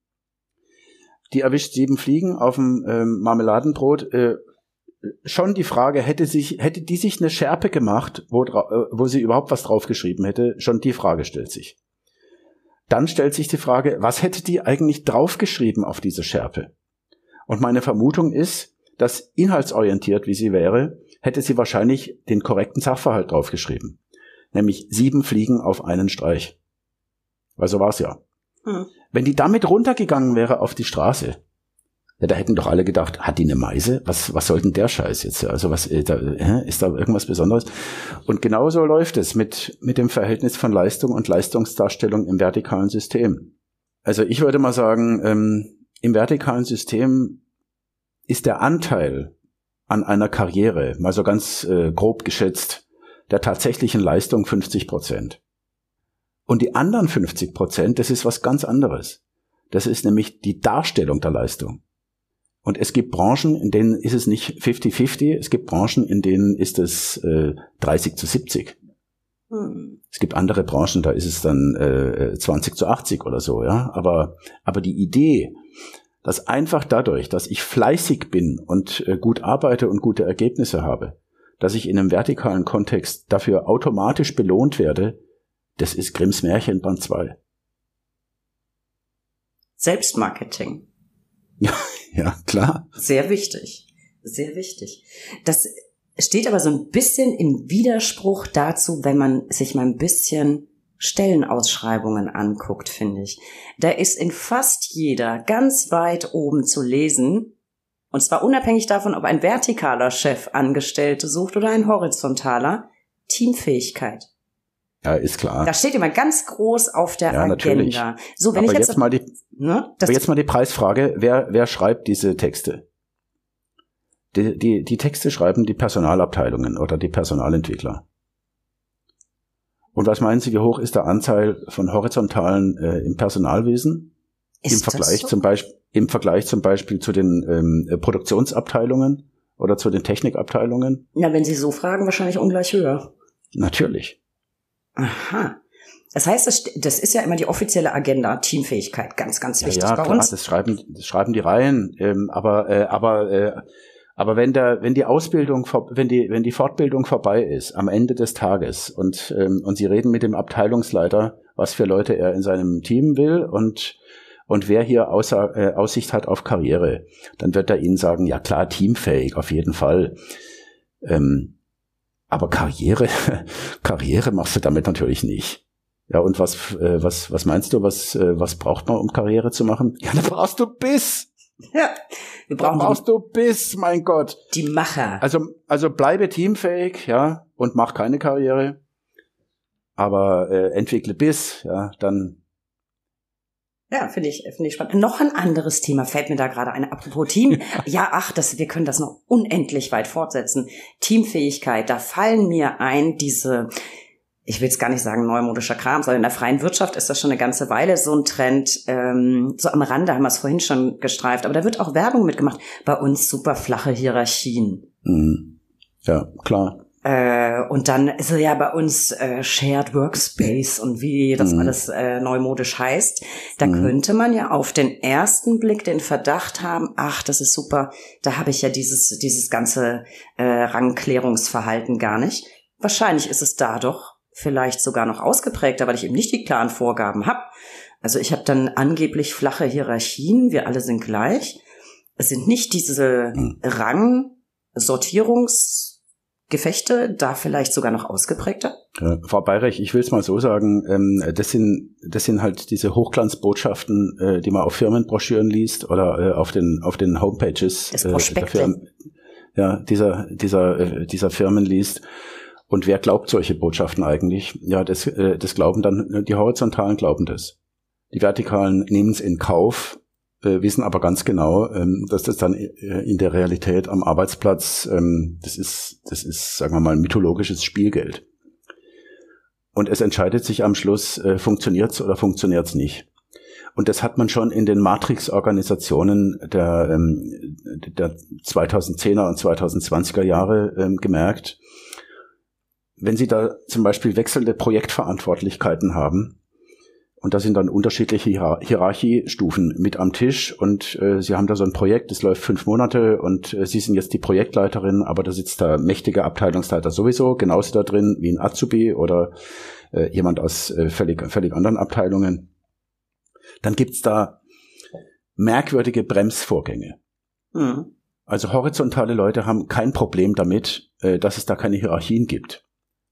S2: Die erwischt sieben Fliegen auf dem ähm, Marmeladenbrot. Äh, schon die Frage, hätte sich, hätte die sich eine Schärpe gemacht, wo, äh, wo sie überhaupt was draufgeschrieben hätte, schon die Frage stellt sich. Dann stellt sich die Frage, was hätte die eigentlich draufgeschrieben auf diese Schärpe? Und meine Vermutung ist, dass inhaltsorientiert, wie sie wäre, hätte sie wahrscheinlich den korrekten Sachverhalt draufgeschrieben. Nämlich sieben Fliegen auf einen Streich. Weil so war's ja.
S1: Hm.
S2: Wenn die damit runtergegangen wäre auf die Straße, ja, da hätten doch alle gedacht, hat die eine Meise? Was, was soll denn der Scheiß jetzt? Also was, äh, da, ist da irgendwas Besonderes? Und genauso läuft es mit, mit dem Verhältnis von Leistung und Leistungsdarstellung im vertikalen System. Also ich würde mal sagen, ähm, im vertikalen System ist der Anteil an einer Karriere, mal so ganz äh, grob geschätzt, der tatsächlichen Leistung 50 Prozent. Und die anderen 50 Prozent, das ist was ganz anderes. Das ist nämlich die Darstellung der Leistung. Und es gibt Branchen, in denen ist es nicht 50-50, es gibt Branchen, in denen ist es äh, 30 zu 70.
S1: Hm.
S2: Es gibt andere Branchen, da ist es dann äh, 20 zu 80 oder so, ja. Aber, aber die Idee, dass einfach dadurch, dass ich fleißig bin und äh, gut arbeite und gute Ergebnisse habe, dass ich in einem vertikalen Kontext dafür automatisch belohnt werde, das ist Grimms Märchen Band 2.
S1: Selbstmarketing. <laughs>
S2: Ja, klar.
S1: Sehr wichtig. Sehr wichtig. Das steht aber so ein bisschen im Widerspruch dazu, wenn man sich mal ein bisschen Stellenausschreibungen anguckt, finde ich. Da ist in fast jeder ganz weit oben zu lesen, und zwar unabhängig davon, ob ein vertikaler Chef Angestellte sucht oder ein horizontaler, Teamfähigkeit.
S2: Ja, ist klar.
S1: Das steht immer ganz groß auf der ja, Agenda. Natürlich.
S2: So, wenn aber ich jetzt, jetzt mal die, ne, aber jetzt mal die Preisfrage, wer, wer schreibt diese Texte? Die, die, die Texte schreiben die Personalabteilungen oder die Personalentwickler. Und was meinen Sie, wie hoch ist der Anteil von horizontalen äh, im Personalwesen? Ist Im Vergleich so? zum Beispiel im Vergleich zum Beispiel zu den ähm, Produktionsabteilungen oder zu den Technikabteilungen?
S1: Ja, wenn Sie so fragen, wahrscheinlich ungleich höher.
S2: Natürlich.
S1: Aha. Das heißt, das, das ist ja immer die offizielle Agenda, Teamfähigkeit, ganz, ganz wichtig
S2: ja, ja,
S1: bei
S2: klar,
S1: uns.
S2: Das schreiben, das schreiben die Reihen, ähm, aber, äh, aber, äh, aber wenn der, wenn die Ausbildung, wenn die, wenn die Fortbildung vorbei ist am Ende des Tages und ähm, und Sie reden mit dem Abteilungsleiter, was für Leute er in seinem Team will und und wer hier außer, äh, Aussicht hat auf Karriere, dann wird er Ihnen sagen, ja klar, teamfähig, auf jeden Fall. Ähm, aber Karriere, <laughs> Karriere machst du damit natürlich nicht. Ja, und was, äh, was, was meinst du, was, äh, was braucht man, um Karriere zu machen? <laughs> Ja, da brauchst du Biss.
S1: Ja,
S2: wir brauchen da brauchst du Biss, mein Gott.
S1: Die Macher.
S2: Also, also bleibe teamfähig, ja, und mach keine Karriere. Aber äh, entwickle Biss, ja, dann
S1: ja, finde ich, finde ich spannend. Noch ein anderes Thema fällt mir da gerade ein. Apropos Team. <laughs> ja, ach, das, wir können das noch unendlich weit fortsetzen. Teamfähigkeit, da fallen mir ein diese, ich will es gar nicht sagen neumodischer Kram, sondern in der freien Wirtschaft ist das schon eine ganze Weile so ein Trend. Ähm, so am Rande haben wir es vorhin schon gestreift, aber da wird auch Werbung mitgemacht. Bei uns super flache Hierarchien.
S2: Mhm. Ja, klar.
S1: Äh, und dann ist es ja bei uns äh, Shared Workspace und wie das mhm. alles äh, neumodisch heißt. Da mhm. könnte man ja auf den ersten Blick den Verdacht haben, ach, das ist super, da habe ich ja dieses, dieses ganze äh, Rangklärungsverhalten gar nicht. Wahrscheinlich ist es da doch vielleicht sogar noch ausgeprägter, weil ich eben nicht die klaren Vorgaben habe. Also ich habe dann angeblich flache Hierarchien, wir alle sind gleich. Es sind nicht diese mhm. Rangsortierungs Gefechte da vielleicht sogar noch ausgeprägter?
S2: Ja, Frau Bayrich, ich will es mal so sagen, ähm, das, sind, das sind halt diese Hochglanzbotschaften, äh, die man auf Firmenbroschüren liest oder äh, auf den, auf den Homepages
S1: das äh,
S2: Firmen, ja, dieser, dieser, äh, dieser Firmen liest. Und wer glaubt solche Botschaften eigentlich? Ja, das, äh, das glauben dann, die Horizontalen glauben das. Die Vertikalen nehmen es in Kauf, äh, wissen aber ganz genau, ähm, dass das dann äh, in der Realität am Arbeitsplatz, ähm, das ist, das ist, sagen wir mal, mythologisches Spielgeld. Und es entscheidet sich am Schluss, äh, funktioniert's oder funktioniert's nicht. Und das hat man schon in den Matrix-Organisationen der, ähm, der 2010er und 2020er Jahre ähm, gemerkt. Wenn Sie da zum Beispiel wechselnde Projektverantwortlichkeiten haben, und da sind dann unterschiedliche Hierarchiestufen mit am Tisch und äh, sie haben da so ein Projekt, das läuft fünf Monate und äh, sie sind jetzt die Projektleiterin, aber da sitzt der mächtige Abteilungsleiter sowieso genauso da drin wie ein Azubi oder äh, jemand aus äh, völlig, völlig anderen Abteilungen. Dann gibt's da merkwürdige Bremsvorgänge. Mhm. Also horizontale Leute haben kein Problem damit, äh, dass es da keine Hierarchien gibt.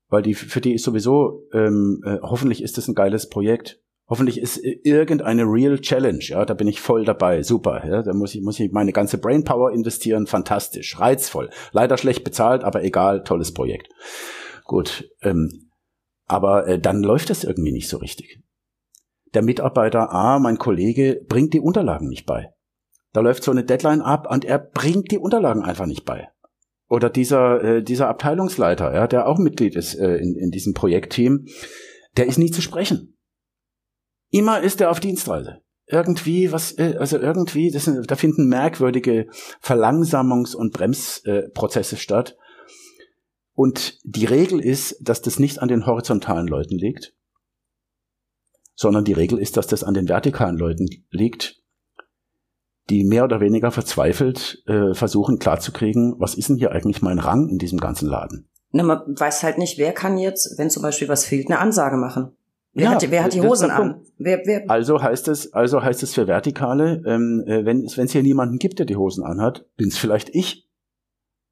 S2: Weil die, für die ist sowieso, ähm, äh, hoffentlich ist es ein geiles Projekt Hoffentlich ist irgendeine Real Challenge, ja, da bin ich voll dabei, super, ja, da muss ich, muss ich meine ganze Brainpower investieren, fantastisch, reizvoll, leider schlecht bezahlt, aber egal, tolles Projekt. Gut, ähm, aber äh, dann läuft das irgendwie nicht so richtig. Der Mitarbeiter A, mein Kollege, bringt die Unterlagen nicht bei. Da läuft so eine Deadline ab und er bringt die Unterlagen einfach nicht bei. Oder dieser, äh, dieser Abteilungsleiter, ja, der auch Mitglied ist äh, in, in diesem Projektteam, der ist nie zu sprechen Immer ist er auf Dienstreise. Irgendwie, was, äh, also irgendwie, das sind, da finden merkwürdige Verlangsamungs- und Bremsprozesse statt. Und die Regel ist, dass das nicht an den horizontalen Leuten liegt, sondern die Regel ist, dass das an den vertikalen Leuten liegt, die mehr oder weniger verzweifelt äh, versuchen klarzukriegen, was ist denn hier eigentlich mein Rang in diesem ganzen Laden?
S1: Na, man weiß halt nicht, wer kann jetzt, wenn zum Beispiel was fehlt, eine Ansage machen. Wer, ja, hat, wer hat die Hosen an?
S2: Wer, wer? Also heißt es, also heißt es für Vertikale, ähm, äh, wenn es hier niemanden gibt, der die Hosen anhat, bin es vielleicht ich.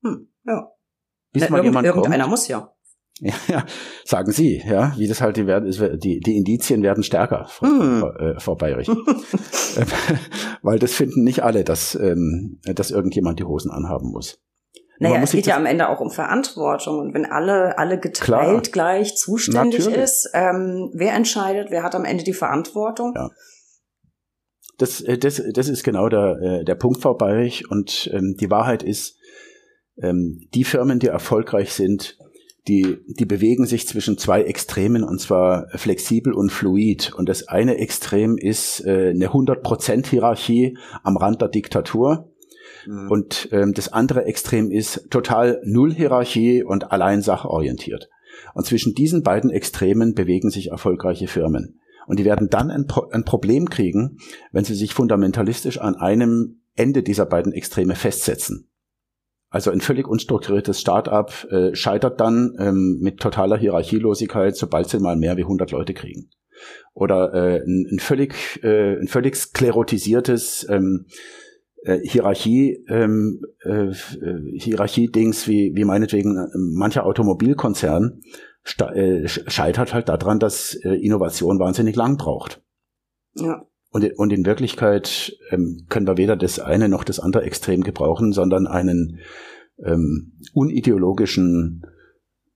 S1: Hm, ja. Bis Na, mal irgend, jemand irgendeiner kommt. muss ja.
S2: Ja, <laughs> ja, sagen Sie, ja, wie das halt die werden, die, die Indizien werden stärker, Frau, mm. äh, Frau Bayrich. <laughs> <laughs> Weil das finden nicht alle, dass, ähm, dass irgendjemand die Hosen anhaben muss.
S1: Naja, es geht ja am Ende auch um Verantwortung. Und wenn alle, alle geteilt Klar. gleich zuständig Natürlich. ist, ähm, wer entscheidet, wer hat am Ende die Verantwortung? Ja.
S2: Das, äh, das, das ist genau der, äh, der Punkt, Frau Bayrich. Und ähm, die Wahrheit ist, ähm, die Firmen, die erfolgreich sind, die, die bewegen sich zwischen zwei Extremen und zwar flexibel und fluid. Und das eine Extrem ist äh, eine 100% Hierarchie am Rand der Diktatur. Mhm. Und ähm, das andere Extrem ist total Null Hierarchie und allein sachorientiert. Und zwischen diesen beiden Extremen bewegen sich erfolgreiche Firmen. Und die werden dann ein, Pro ein Problem kriegen, wenn sie sich fundamentalistisch an einem Ende dieser beiden Extreme festsetzen. Also ein völlig unstrukturiertes Start-up äh, scheitert dann ähm, mit totaler Hierarchielosigkeit, sobald sie mal mehr wie 100 Leute kriegen. Oder äh, ein, ein, völlig, äh, ein völlig sklerotisiertes ähm, äh, Hierarchie, ähm, äh, Hierarchie-Dings wie, wie meinetwegen äh, mancher Automobilkonzern äh, scheitert halt daran, dass äh, Innovation wahnsinnig lang braucht. Ja. Und, und in Wirklichkeit ähm, können wir weder das eine noch das andere Extrem gebrauchen, sondern einen ähm, unideologischen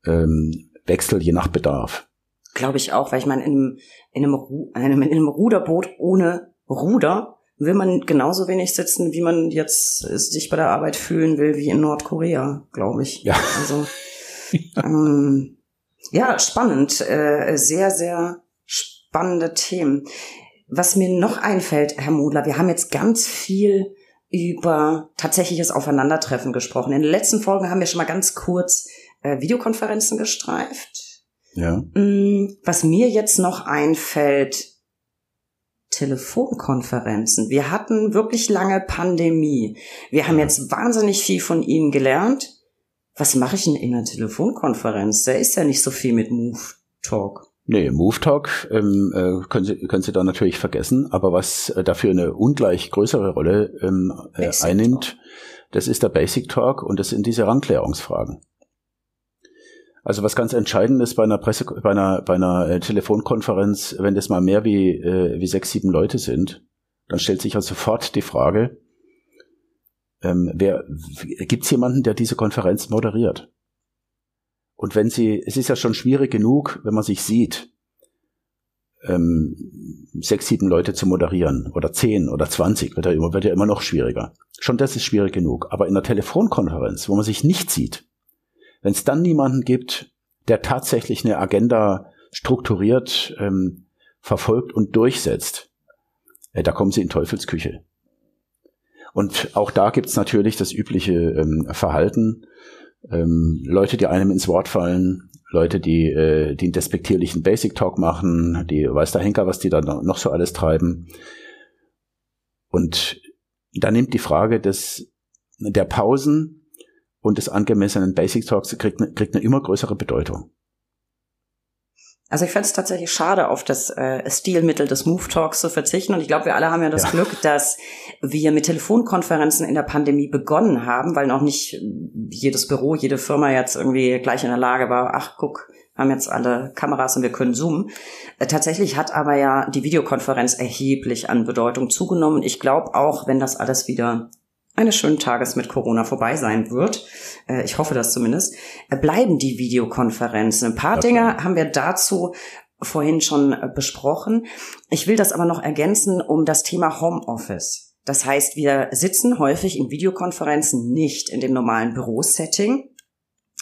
S2: ähm, Wechsel je nach Bedarf.
S1: Glaube ich auch, weil ich meine, in in einem, in einem, in einem Ruderboot ohne Ruder will man genauso wenig sitzen, wie man jetzt sich bei der Arbeit fühlen will, wie in Nordkorea, glaube ich. Ja. Also <laughs> ähm, ja, spannend, äh, sehr, sehr spannende Themen. Was mir noch einfällt, Herr Modler, wir haben jetzt ganz viel über tatsächliches Aufeinandertreffen gesprochen. In den letzten Folgen haben wir schon mal ganz kurz äh, Videokonferenzen gestreift. Ja. Mm, was mir jetzt noch einfällt, Telefonkonferenzen. Wir hatten wirklich lange Pandemie. Wir haben jetzt wahnsinnig viel von Ihnen gelernt. Was mache ich denn in einer Telefonkonferenz? Da ist ja nicht so viel mit Move Talk.
S2: Nee, Move Talk ähm, äh, können, Sie, können Sie da natürlich vergessen, aber was äh, dafür eine ungleich größere Rolle ähm, äh, einnimmt, das ist der Basic Talk und das sind diese Rangklärungsfragen. Also was ganz entscheidend ist bei einer Presse, bei einer, bei einer äh, Telefonkonferenz, wenn das mal mehr wie, äh, wie sechs, sieben Leute sind, dann stellt sich ja sofort die Frage, ähm, wer, gibt es jemanden, der diese Konferenz moderiert? Und wenn sie, es ist ja schon schwierig genug, wenn man sich sieht, ähm, sechs, sieben Leute zu moderieren oder zehn oder zwanzig wird ja immer, wird ja immer noch schwieriger. Schon das ist schwierig genug. Aber in einer Telefonkonferenz, wo man sich nicht sieht, wenn es dann niemanden gibt, der tatsächlich eine Agenda strukturiert ähm, verfolgt und durchsetzt, äh, da kommen sie in Teufelsküche. Und auch da gibt's natürlich das übliche ähm, Verhalten. Ähm, Leute, die einem ins Wort fallen, Leute, die, äh, einen despektierlichen Basic Talk machen, die weiß der Henker, was die da noch so alles treiben. Und da nimmt die Frage des, der Pausen und des angemessenen Basic Talks kriegt, eine, kriegt eine immer größere Bedeutung.
S1: Also ich fände es tatsächlich schade, auf das äh, Stilmittel des Move Talks zu verzichten. Und ich glaube, wir alle haben ja das ja. Glück, dass wir mit Telefonkonferenzen in der Pandemie begonnen haben, weil noch nicht jedes Büro, jede Firma jetzt irgendwie gleich in der Lage war, ach guck, haben jetzt alle Kameras und wir können zoomen. Äh, tatsächlich hat aber ja die Videokonferenz erheblich an Bedeutung zugenommen. Ich glaube auch, wenn das alles wieder eines schönen Tages mit Corona vorbei sein wird, äh, ich hoffe das zumindest, äh, bleiben die Videokonferenzen. Ein paar okay. Dinge haben wir dazu vorhin schon äh, besprochen. Ich will das aber noch ergänzen um das Thema Homeoffice. Das heißt, wir sitzen häufig in Videokonferenzen nicht in dem normalen Bürosetting,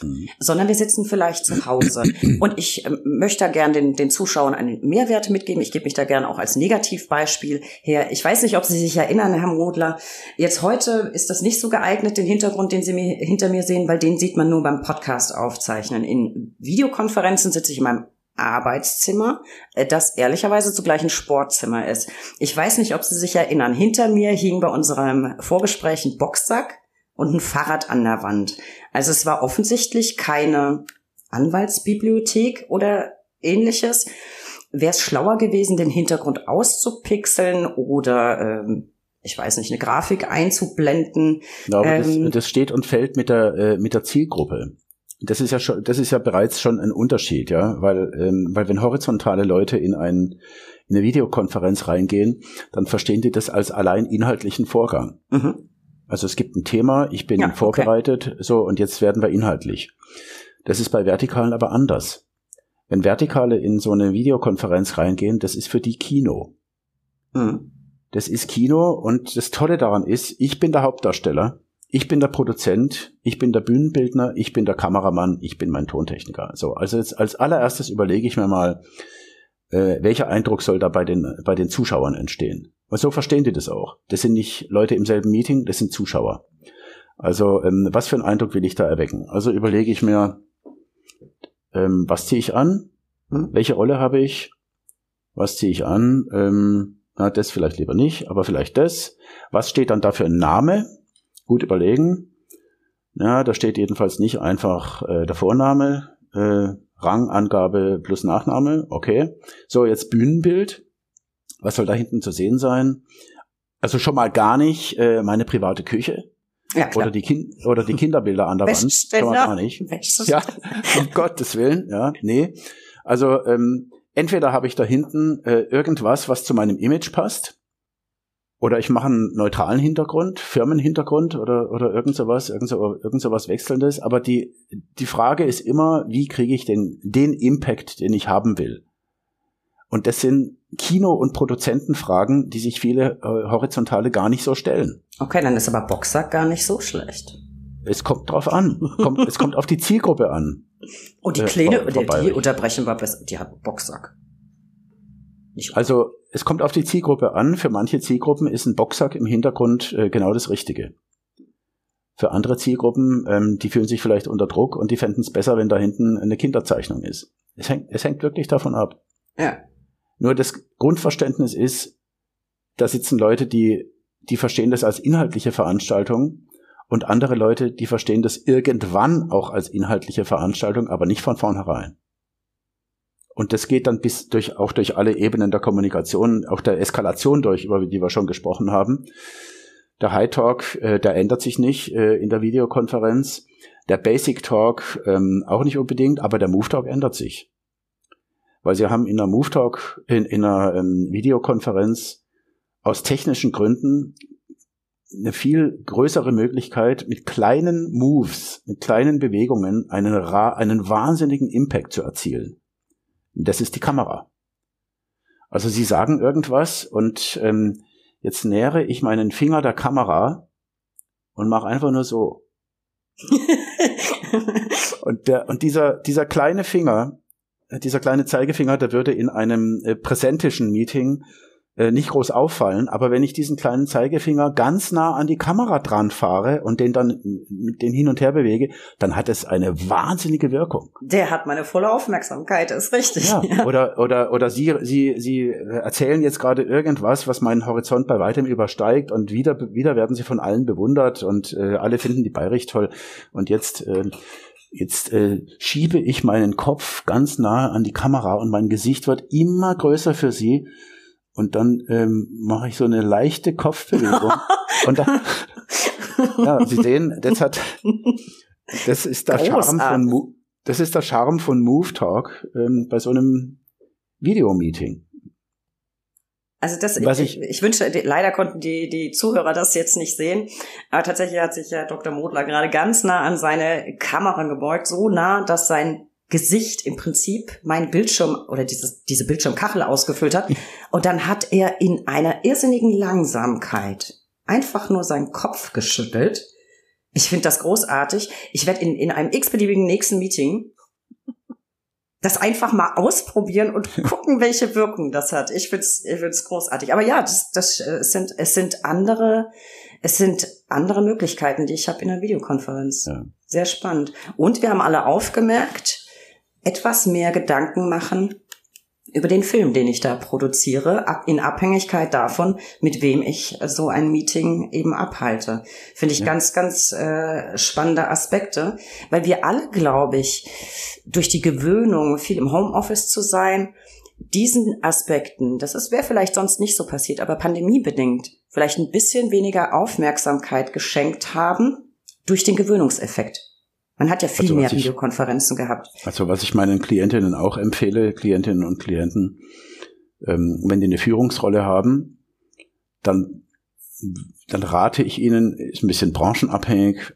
S1: Mhm. sondern wir sitzen vielleicht zu Hause. Und ich äh, möchte da gern den, den Zuschauern einen Mehrwert mitgeben. Ich gebe mich da gern auch als Negativbeispiel her. Ich weiß nicht, ob Sie sich erinnern, Herr Modler. Jetzt heute ist das nicht so geeignet, den Hintergrund, den Sie mir, hinter mir sehen, weil den sieht man nur beim Podcast aufzeichnen. In Videokonferenzen sitze ich in meinem Arbeitszimmer, äh, das ehrlicherweise zugleich ein Sportzimmer ist. Ich weiß nicht, ob Sie sich erinnern. Hinter mir hing bei unserem Vorgespräch ein Boxsack und ein Fahrrad an der Wand. Also es war offensichtlich keine Anwaltsbibliothek oder ähnliches. wäre es schlauer gewesen, den Hintergrund auszupixeln oder ähm, ich weiß nicht, eine Grafik einzublenden.
S2: Aber ähm, das, das, steht und fällt mit der, äh, mit der Zielgruppe. Das ist ja schon, das ist ja bereits schon ein Unterschied, ja, weil, ähm, weil wenn horizontale Leute in ein, in eine Videokonferenz reingehen, dann verstehen die das als allein inhaltlichen Vorgang. Mhm. Also es gibt ein Thema, ich bin ja, vorbereitet, okay. so und jetzt werden wir inhaltlich. Das ist bei Vertikalen aber anders. Wenn Vertikale in so eine Videokonferenz reingehen, das ist für die Kino. Mhm. Das ist Kino und das Tolle daran ist, ich bin der Hauptdarsteller, ich bin der Produzent, ich bin der Bühnenbildner, ich bin der Kameramann, ich bin mein Tontechniker. So, also jetzt als allererstes überlege ich mir mal, äh, welcher Eindruck soll da bei den, bei den Zuschauern entstehen. Und so verstehen die das auch. Das sind nicht Leute im selben Meeting, das sind Zuschauer. Also ähm, was für einen Eindruck will ich da erwecken? Also überlege ich mir, ähm, was ziehe ich an? Hm? Welche Rolle habe ich? Was ziehe ich an? Ähm, na, das vielleicht lieber nicht, aber vielleicht das. Was steht dann da für ein Name? Gut überlegen. Ja, da steht jedenfalls nicht einfach äh, der Vorname, äh, Rangangabe plus Nachname. Okay. So, jetzt Bühnenbild. Was soll da hinten zu sehen sein? Also schon mal gar nicht äh, meine private Küche. Ja, klar. Oder die, kind oder die Kinderbilder an der Wand. Schon mal gar nicht. Ja, um <laughs> Gottes Willen, ja, nee. Also ähm, entweder habe ich da hinten äh, irgendwas, was zu meinem Image passt, oder ich mache einen neutralen Hintergrund, Firmenhintergrund oder, oder irgend sowas, irgend, so, irgend sowas Wechselndes. Aber die, die Frage ist immer, wie kriege ich den, den Impact, den ich haben will? Und das sind Kino- und Produzentenfragen, die sich viele äh, Horizontale gar nicht so stellen.
S1: Okay, dann ist aber Boxsack gar nicht so schlecht.
S2: Es kommt drauf an. Kommt, es kommt auf die Zielgruppe an.
S1: Oh, die Kleine, äh, die, die unterbrechen wir besser. Die hat Boxsack.
S2: Nicht also, es kommt auf die Zielgruppe an. Für manche Zielgruppen ist ein Boxsack im Hintergrund äh, genau das Richtige. Für andere Zielgruppen, ähm, die fühlen sich vielleicht unter Druck und die fänden es besser, wenn da hinten eine Kinderzeichnung ist. Es hängt, es hängt wirklich davon ab. Ja. Nur das Grundverständnis ist, da sitzen Leute, die, die verstehen das als inhaltliche Veranstaltung und andere Leute, die verstehen das irgendwann auch als inhaltliche Veranstaltung, aber nicht von vornherein. Und das geht dann bis durch, auch durch alle Ebenen der Kommunikation, auch der Eskalation durch, über die wir schon gesprochen haben. Der High Talk, äh, der ändert sich nicht äh, in der Videokonferenz. Der Basic Talk ähm, auch nicht unbedingt, aber der Move Talk ändert sich weil sie haben in einer Move Talk, in, in einer ähm, Videokonferenz aus technischen Gründen eine viel größere Möglichkeit, mit kleinen Moves, mit kleinen Bewegungen einen, einen wahnsinnigen Impact zu erzielen. Das ist die Kamera. Also sie sagen irgendwas und ähm, jetzt nähere ich meinen Finger der Kamera und mache einfach nur so. <laughs> und der und dieser dieser kleine Finger dieser kleine Zeigefinger, der würde in einem äh, präsentischen Meeting äh, nicht groß auffallen, aber wenn ich diesen kleinen Zeigefinger ganz nah an die Kamera dran fahre und den dann mit den hin und her bewege, dann hat es eine wahnsinnige Wirkung.
S1: Der hat meine volle Aufmerksamkeit, ist richtig.
S2: Ja, ja. <laughs> Oder oder oder Sie Sie Sie erzählen jetzt gerade irgendwas, was meinen Horizont bei weitem übersteigt und wieder wieder werden Sie von allen bewundert und äh, alle finden die Bayrich toll und jetzt äh, Jetzt äh, schiebe ich meinen Kopf ganz nahe an die Kamera und mein Gesicht wird immer größer für sie. Und dann ähm, mache ich so eine leichte Kopfbewegung. <laughs> und dann, ja, Sie sehen, das hat, das ist der Charme von, das ist der Charme von Move Talk ähm, bei so einem Videomeeting.
S1: Also das, Was ich, ich, ich wünsche, leider konnten die, die Zuhörer das jetzt nicht sehen, aber tatsächlich hat sich ja Dr. Modler gerade ganz nah an seine Kamera gebeugt, so nah, dass sein Gesicht im Prinzip mein Bildschirm oder dieses, diese Bildschirmkachel ausgefüllt hat. <laughs> Und dann hat er in einer irrsinnigen Langsamkeit einfach nur seinen Kopf geschüttelt. Ich finde das großartig. Ich werde in, in einem x-beliebigen nächsten Meeting das einfach mal ausprobieren und <laughs> gucken, welche Wirkung das hat. Ich find's, ich find's großartig. Aber ja, das, das äh, es sind, es sind andere, es sind andere Möglichkeiten, die ich habe in der Videokonferenz. Ja. Sehr spannend. Und wir haben alle aufgemerkt, etwas mehr Gedanken machen über den Film, den ich da produziere, in Abhängigkeit davon, mit wem ich so ein Meeting eben abhalte. Finde ich ja. ganz, ganz äh, spannende Aspekte, weil wir alle, glaube ich, durch die Gewöhnung, viel im Homeoffice zu sein, diesen Aspekten, das wäre vielleicht sonst nicht so passiert, aber pandemiebedingt, vielleicht ein bisschen weniger Aufmerksamkeit geschenkt haben durch den Gewöhnungseffekt. Man hat ja viel also, mehr ich, Videokonferenzen gehabt.
S2: Also was ich meinen Klientinnen auch empfehle, Klientinnen und Klienten, ähm, wenn die eine Führungsrolle haben, dann, dann rate ich ihnen, ist ein bisschen branchenabhängig,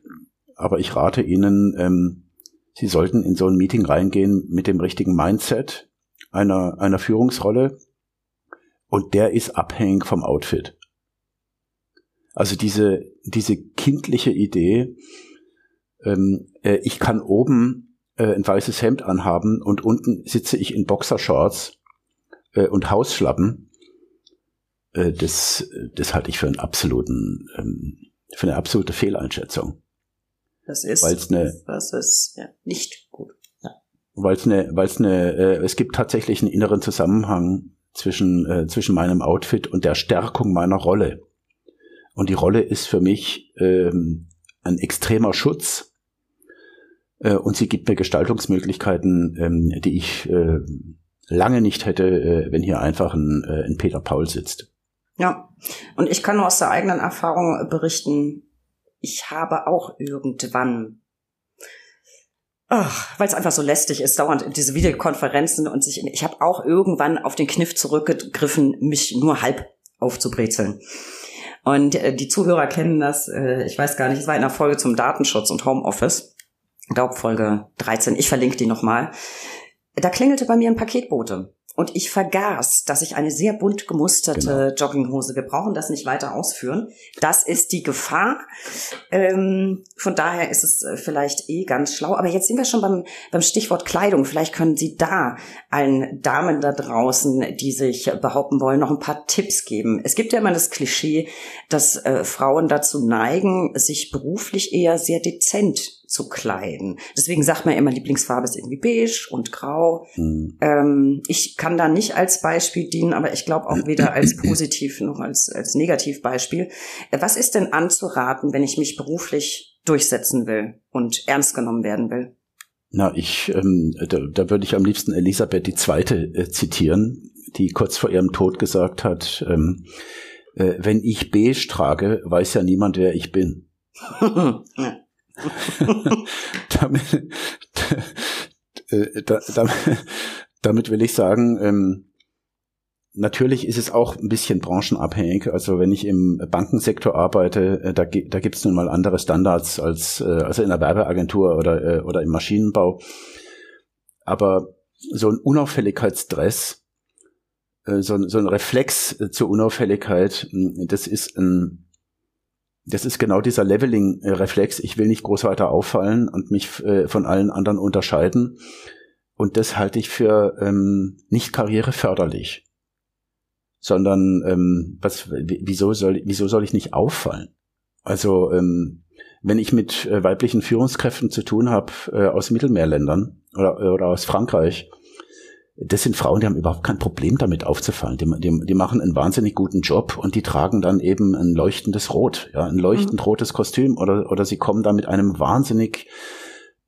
S2: aber ich rate ihnen, ähm, sie sollten in so ein Meeting reingehen mit dem richtigen Mindset einer, einer Führungsrolle und der ist abhängig vom Outfit. Also diese, diese kindliche Idee, ähm, äh, ich kann oben äh, ein weißes Hemd anhaben und unten sitze ich in Boxershorts äh, und Hausschlappen, äh, das, das halte ich für einen absoluten, ähm, für eine absolute Fehleinschätzung.
S1: Das ist, weil's eine, das ist ja, nicht gut. Ja.
S2: Weil es eine, weil es eine, äh, es gibt tatsächlich einen inneren Zusammenhang zwischen äh, zwischen meinem Outfit und der Stärkung meiner Rolle. Und die Rolle ist für mich ähm, ein extremer Schutz äh, und sie gibt mir Gestaltungsmöglichkeiten, ähm, die ich äh, lange nicht hätte, äh, wenn hier einfach ein, äh, ein Peter Paul sitzt.
S1: Ja, und ich kann nur aus der eigenen Erfahrung berichten, ich habe auch irgendwann weil es einfach so lästig ist, dauernd diese Videokonferenzen und sich. Ich habe auch irgendwann auf den Kniff zurückgegriffen, mich nur halb aufzubrezeln. Und äh, die Zuhörer kennen das, äh, ich weiß gar nicht, es war in einer Folge zum Datenschutz und Homeoffice. Ich glaube Folge 13, ich verlinke die nochmal. Da klingelte bei mir ein Paketbote. Und ich vergaß, dass ich eine sehr bunt gemusterte genau. Jogginghose, wir brauchen das nicht weiter ausführen. Das ist die Gefahr. Ähm, von daher ist es äh, vielleicht eh ganz schlau. Aber jetzt sind wir schon beim, beim Stichwort Kleidung. Vielleicht können Sie da allen Damen da draußen, die sich behaupten wollen, noch ein paar Tipps geben. Es gibt ja immer das Klischee, dass äh, Frauen dazu neigen, sich beruflich eher sehr dezent zu kleiden. Deswegen sagt man immer, Lieblingsfarbe ist irgendwie beige und grau. Mhm. Ähm, ich kann da nicht als Beispiel dienen, aber ich glaube auch weder als <clears throat> positiv noch als, als Negativbeispiel. Äh, was ist denn anzuraten, wenn ich mich beruflich durchsetzen will und ernst genommen werden will?
S2: Na, ich, ähm, da, da würde ich am liebsten Elisabeth die Zweite äh, zitieren, die kurz vor ihrem Tod gesagt hat, ähm, äh, wenn ich beige trage, weiß ja niemand, wer ich bin. <laughs> ja. <laughs> damit, da, da, damit will ich sagen, ähm, natürlich ist es auch ein bisschen branchenabhängig. Also wenn ich im Bankensektor arbeite, äh, da, da gibt es nun mal andere Standards als äh, also in der Werbeagentur oder, äh, oder im Maschinenbau. Aber so ein Unauffälligkeitsstress, äh, so, so ein Reflex äh, zur Unauffälligkeit, das ist ein das ist genau dieser Leveling-Reflex. Ich will nicht groß weiter auffallen und mich äh, von allen anderen unterscheiden. Und das halte ich für ähm, nicht karriereförderlich, sondern ähm, was, wieso soll, wieso soll ich nicht auffallen? Also ähm, wenn ich mit äh, weiblichen Führungskräften zu tun habe äh, aus Mittelmeerländern oder, oder aus Frankreich, das sind Frauen, die haben überhaupt kein Problem damit aufzufallen. Die, die, die, machen einen wahnsinnig guten Job und die tragen dann eben ein leuchtendes Rot, ja, ein leuchtend mhm. rotes Kostüm oder, oder sie kommen da mit einem wahnsinnig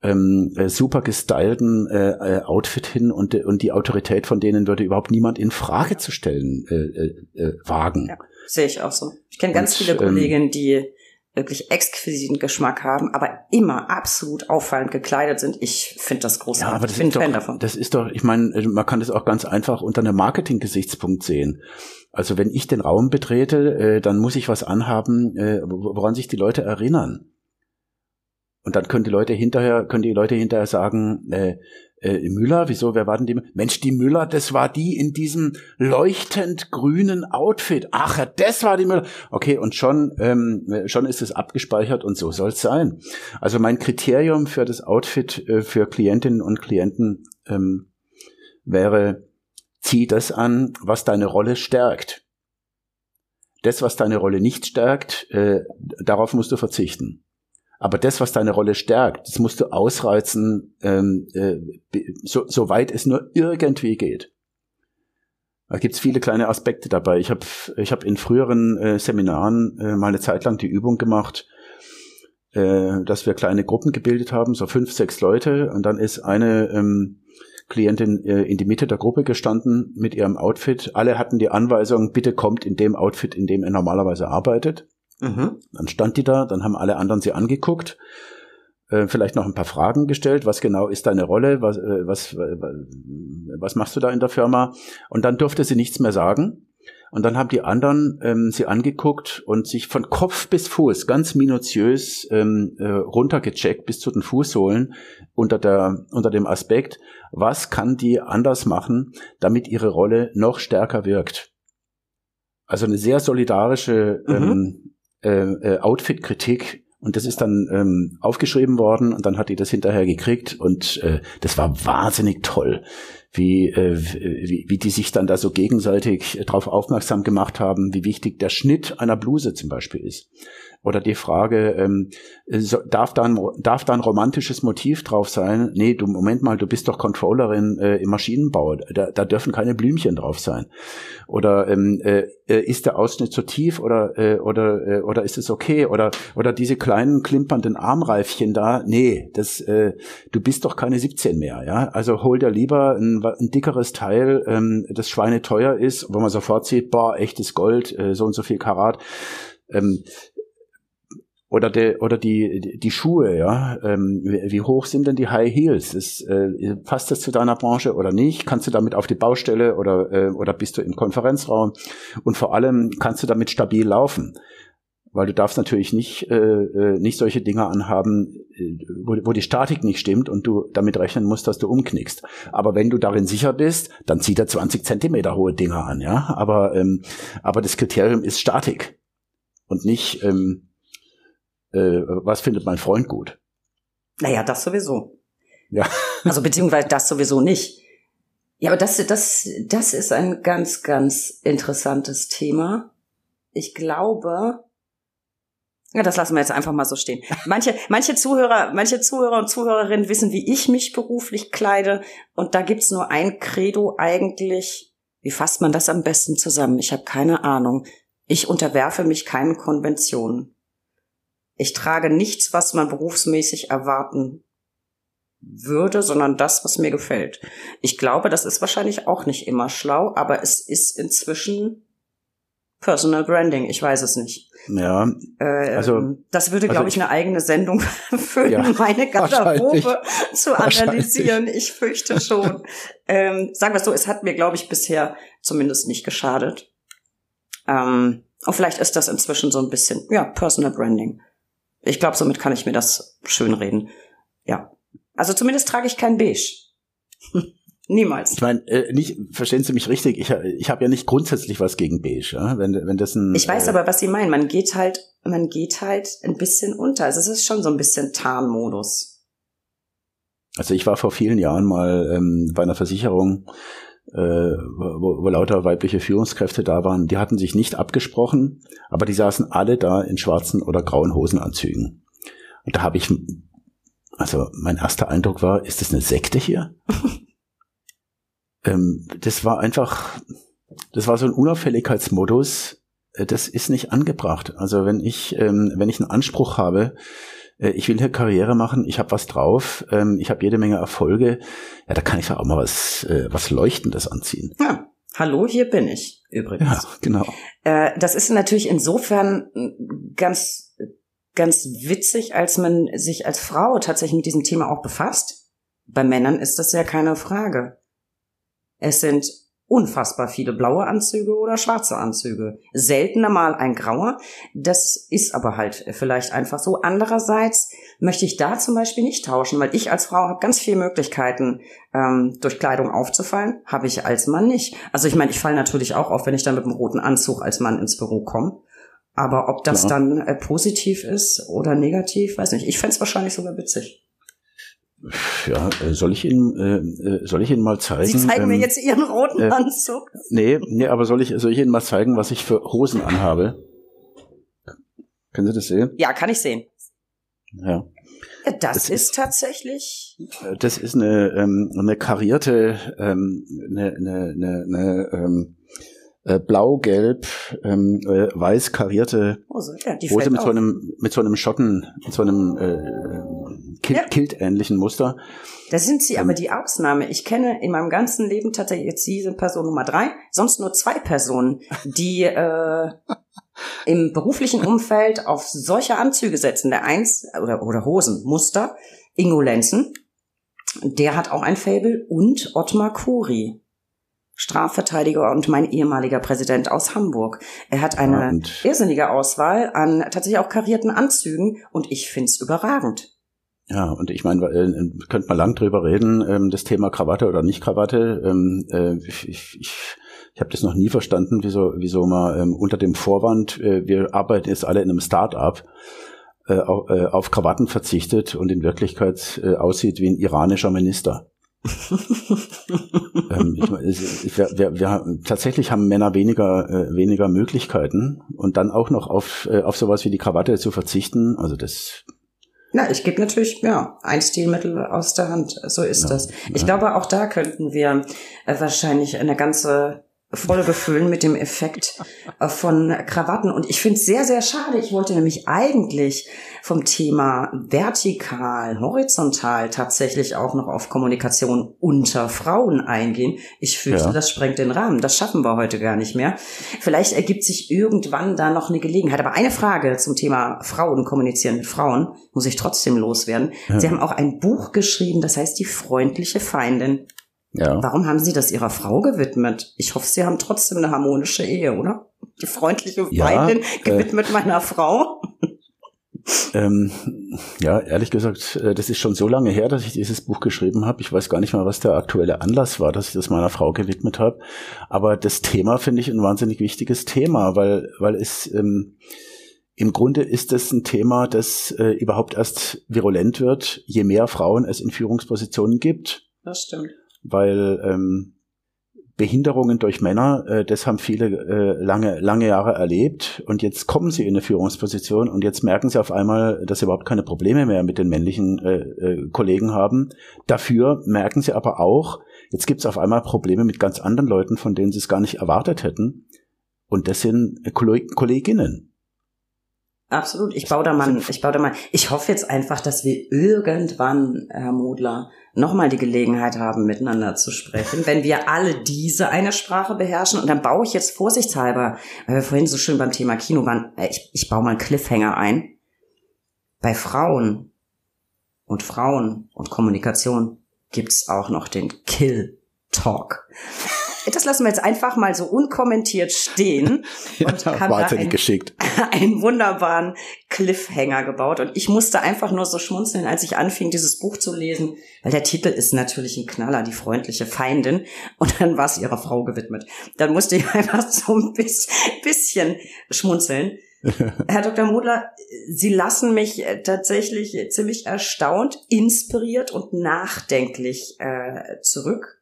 S2: ähm, äh, super gestylten äh, äh, Outfit hin und, und die Autorität von denen würde überhaupt niemand in Frage zu stellen äh, äh, äh wagen. Ja,
S1: sehe ich auch so. Ich kenne ganz viele ähm, Kolleginnen, die wirklich exquisiten Geschmack haben, aber immer absolut auffallend gekleidet sind. Ich finde das großartig. Ja, aber
S2: das ich bin Fan davon. Das ist doch, ich meine, äh, man kann das auch ganz einfach unter einem Marketing-Gesichtspunkt sehen. Also wenn ich den Raum betrete, äh, dann muss ich was anhaben, äh, woran sich die Leute erinnern. Und dann können die Leute hinterher, können die Leute hinterher sagen, äh, äh, Müller, wieso, wer war denn die? Mensch, die Müller, das war die in diesem leuchtend grünen Outfit. Ach, das war die Müller. Okay, und schon, ähm, schon ist es abgespeichert und so soll es sein. Also mein Kriterium für das Outfit äh, für Klientinnen und Klienten ähm, wäre, zieh das an, was deine Rolle stärkt. Das, was deine Rolle nicht stärkt, äh, darauf musst du verzichten. Aber das, was deine Rolle stärkt, das musst du ausreizen, ähm, äh, so, so weit es nur irgendwie geht. Da gibt's viele kleine Aspekte dabei. Ich habe ich hab in früheren äh, Seminaren äh, mal eine Zeit lang die Übung gemacht, äh, dass wir kleine Gruppen gebildet haben, so fünf, sechs Leute, und dann ist eine ähm, Klientin äh, in die Mitte der Gruppe gestanden mit ihrem Outfit. Alle hatten die Anweisung, bitte kommt in dem Outfit, in dem er normalerweise arbeitet. Mhm. Dann stand die da, dann haben alle anderen sie angeguckt, äh, vielleicht noch ein paar Fragen gestellt. Was genau ist deine Rolle? Was, äh, was, was machst du da in der Firma? Und dann durfte sie nichts mehr sagen. Und dann haben die anderen ähm, sie angeguckt und sich von Kopf bis Fuß ganz minutiös ähm, äh, runtergecheckt bis zu den Fußsohlen unter, der, unter dem Aspekt, was kann die anders machen, damit ihre Rolle noch stärker wirkt. Also eine sehr solidarische mhm. ähm, äh, äh, Outfit-Kritik und das ist dann ähm, aufgeschrieben worden und dann hat die das hinterher gekriegt und äh, das war wahnsinnig toll, wie, äh, wie, wie die sich dann da so gegenseitig darauf aufmerksam gemacht haben, wie wichtig der Schnitt einer Bluse zum Beispiel ist. Oder die Frage, ähm, so, darf, da ein, darf da ein romantisches Motiv drauf sein? Nee, du, Moment mal, du bist doch Controllerin äh, im Maschinenbau, da, da dürfen keine Blümchen drauf sein. Oder ähm, äh, äh ist der Ausschnitt zu tief oder, äh, oder, äh, oder ist es okay? Oder, oder diese kleinen klimpernden Armreifchen da, nee, das, äh, du bist doch keine 17 mehr, ja? Also hol dir lieber ein, ein dickeres Teil, ähm, das schweineteuer ist, wo man sofort sieht, boah, echtes Gold, äh, so und so viel Karat. Ähm, oder der oder die die Schuhe, ja, ähm, wie, wie, hoch sind denn die High Heels? Ist, äh, passt das zu deiner Branche oder nicht? Kannst du damit auf die Baustelle oder äh, oder bist du im Konferenzraum? Und vor allem kannst du damit stabil laufen, weil du darfst natürlich nicht äh, äh nicht solche Dinge anhaben, äh, wo, wo die Statik nicht stimmt und du damit rechnen musst, dass du umknickst. Aber wenn du darin sicher bist, dann zieht er 20 Zentimeter hohe Dinger an, ja. Aber ähm, aber das Kriterium ist Statik und nicht ähm, äh, was findet mein Freund gut?
S1: Naja, das sowieso. Ja. <laughs> Also beziehungsweise das sowieso nicht. Ja, aber das, das, das ist ein ganz, ganz interessantes Thema. Ich glaube, ja, das lassen wir jetzt einfach mal so stehen. Manche, <laughs> manche Zuhörer, manche Zuhörer und Zuhörerinnen wissen, wie ich mich beruflich kleide. Und da gibt's nur ein Credo eigentlich. Wie fasst man das am besten zusammen? Ich habe keine Ahnung. Ich unterwerfe mich keinen Konventionen. Ich trage nichts, was man berufsmäßig erwarten würde, sondern das, was mir gefällt. Ich glaube, das ist wahrscheinlich auch nicht immer schlau, aber es ist inzwischen Personal Branding. Ich weiß es nicht.
S2: Ja.
S1: Äh, also das würde, glaube also ich, eine eigene Sendung <laughs> für ja, meine <laughs> Garderobe zu analysieren. Ich fürchte schon. ähm, sagen wir es so, es hat mir, glaube ich, bisher zumindest nicht geschadet. Ähm, und vielleicht ist das inzwischen so ein bisschen, ja, Personal Branding. Ich glaube, somit kann ich mir das schönreden. Ja. Also zumindest trage ich kein Beige. <laughs> Niemals.
S2: Ich meine, äh, nicht, verstehen Sie mich richtig, ich, ich habe ja nicht grundsätzlich was gegen Beige, ja? wenn, wenn das ein.
S1: Ich weiß äh, aber, was Sie meinen. Man geht halt, man geht halt ein bisschen unter. Also es ist schon so ein bisschen Tarnmodus.
S2: Also ich war vor vielen Jahren mal ähm, bei einer Versicherung, äh, wo, wo lauter weibliche Führungskräfte da waren. Die hatten sich nicht abgesprochen, aber die saßen alle da in schwarzen oder grauen Hosenanzügen. Und da habe ich, also mein erster Eindruck war, ist das eine Sekte hier? <laughs> ähm, das war einfach, das war so ein Unauffälligkeitsmodus. Äh, das ist nicht angebracht. Also wenn ich, ähm, wenn ich einen Anspruch habe, ich will hier Karriere machen, ich habe was drauf, ähm, ich habe jede Menge Erfolge, ja, da kann ich ja auch mal was, äh, was Leuchtendes anziehen.
S1: Ja. Hallo, hier bin ich übrigens.
S2: Ja, genau.
S1: Äh, das ist natürlich insofern ganz, ganz witzig, als man sich als Frau tatsächlich mit diesem Thema auch befasst. Bei Männern ist das ja keine Frage. Es sind unfassbar viele blaue Anzüge oder schwarze Anzüge. Seltener mal ein grauer. Das ist aber halt vielleicht einfach so. Andererseits möchte ich da zum Beispiel nicht tauschen, weil ich als Frau habe ganz viele Möglichkeiten, ähm, durch Kleidung aufzufallen. Habe ich als Mann nicht. Also ich meine, ich falle natürlich auch auf, wenn ich dann mit einem roten Anzug als Mann ins Büro komme. Aber ob das Klar. dann äh, positiv ist oder negativ, weiß nicht. Ich fände es wahrscheinlich sogar witzig.
S2: Ja, äh, soll ich Ihnen, äh, äh, soll ich Ihnen mal zeigen? Sie
S1: zeigen ähm, mir jetzt Ihren roten äh, Anzug.
S2: Nee, nee, aber soll ich, soll ich Ihnen mal zeigen, was ich für Hosen anhabe? Können Sie das sehen?
S1: Ja, kann ich sehen.
S2: Ja.
S1: Das, das ist, ist, tatsächlich.
S2: Das ist eine, ähm, eine karierte, ähm, eine, eine, eine, eine ähm, äh, blau-gelb, ähm, äh, weiß karierte Hose, ja, die Hose mit auf. so einem mit so einem Schotten, mit so einem äh, Kilt, ja. Kilt-ähnlichen Muster.
S1: Da sind Sie ähm, aber die Ausnahme. Ich kenne in meinem ganzen Leben tatsächlich jetzt diese Person Nummer drei, sonst nur zwei Personen, die äh, <laughs> im beruflichen Umfeld auf solche Anzüge setzen. Der eins oder, oder Hosenmuster, Ingo Lenzen, der hat auch ein Fable und Ottmar Kuri. Strafverteidiger und mein ehemaliger Präsident aus Hamburg. Er hat eine und irrsinnige Auswahl an tatsächlich auch karierten Anzügen und ich find's überragend.
S2: Ja, und ich meine, äh, könnte man lang drüber reden, ähm, das Thema Krawatte oder nicht Krawatte. Ähm, äh, ich ich, ich, ich habe das noch nie verstanden, wieso, wieso man ähm, unter dem Vorwand, äh, wir arbeiten jetzt alle in einem Start-up, äh, auf, äh, auf Krawatten verzichtet und in Wirklichkeit äh, aussieht wie ein iranischer Minister. <laughs> ähm, ich, wir, wir, wir, tatsächlich haben Männer weniger, äh, weniger Möglichkeiten und dann auch noch auf, äh, auf sowas wie die Krawatte zu verzichten. Also das.
S1: Na, ich gebe natürlich ja ein Stilmittel aus der Hand. So ist ja, das. Ich ja. glaube, auch da könnten wir äh, wahrscheinlich eine ganze Folge füllen mit dem Effekt äh, von Krawatten. Und ich finde es sehr, sehr schade. Ich wollte nämlich eigentlich vom Thema vertikal, horizontal tatsächlich auch noch auf Kommunikation unter Frauen eingehen. Ich fürchte, ja. das sprengt den Rahmen. Das schaffen wir heute gar nicht mehr. Vielleicht ergibt sich irgendwann da noch eine Gelegenheit. Aber eine Frage zum Thema Frauen kommunizieren mit Frauen muss ich trotzdem loswerden. Ja. Sie haben auch ein Buch geschrieben, das heißt Die freundliche Feindin. Ja. Warum haben Sie das Ihrer Frau gewidmet? Ich hoffe, Sie haben trotzdem eine harmonische Ehe, oder? Die freundliche Feindin ja, äh, gewidmet meiner Frau.
S2: Ähm, ja, ehrlich gesagt, äh, das ist schon so lange her, dass ich dieses Buch geschrieben habe. Ich weiß gar nicht mal, was der aktuelle Anlass war, dass ich das meiner Frau gewidmet habe. Aber das Thema finde ich ein wahnsinnig wichtiges Thema, weil, weil es ähm, im Grunde ist es ein Thema, das äh, überhaupt erst virulent wird, je mehr Frauen es in Führungspositionen gibt.
S1: Das stimmt
S2: weil ähm, Behinderungen durch Männer, äh, das haben viele äh, lange, lange Jahre erlebt und jetzt kommen sie in eine Führungsposition und jetzt merken sie auf einmal, dass sie überhaupt keine Probleme mehr mit den männlichen äh, äh, Kollegen haben. Dafür merken sie aber auch, jetzt gibt es auf einmal Probleme mit ganz anderen Leuten, von denen sie es gar nicht erwartet hätten. Und das sind Kolleginnen.
S1: Absolut. Ich baue da mal, ich baue da mal. Ich hoffe jetzt einfach, dass wir irgendwann, Herr Modler, nochmal die Gelegenheit haben, miteinander zu sprechen, wenn wir alle diese eine Sprache beherrschen. Und dann baue ich jetzt vorsichtshalber, weil wir vorhin so schön beim Thema Kino waren, äh, ich, ich baue mal einen Cliffhanger ein. Bei Frauen und Frauen und Kommunikation gibt's auch noch den Kill Talk das lassen wir jetzt einfach mal so unkommentiert stehen <laughs>
S2: und ja, haben da einen, geschickt. <laughs>
S1: einen wunderbaren Cliffhanger gebaut. Und ich musste einfach nur so schmunzeln, als ich anfing, dieses Buch zu lesen, weil der Titel ist natürlich ein Knaller, die freundliche Feindin. Und dann war es ihrer Frau gewidmet. Dann musste ich <laughs> einfach so ein bisschen schmunzeln. Herr Dr. Modler, Sie lassen mich äh, tatsächlich ziemlich erstaunt, inspiriert und nachdenklich äh, zurück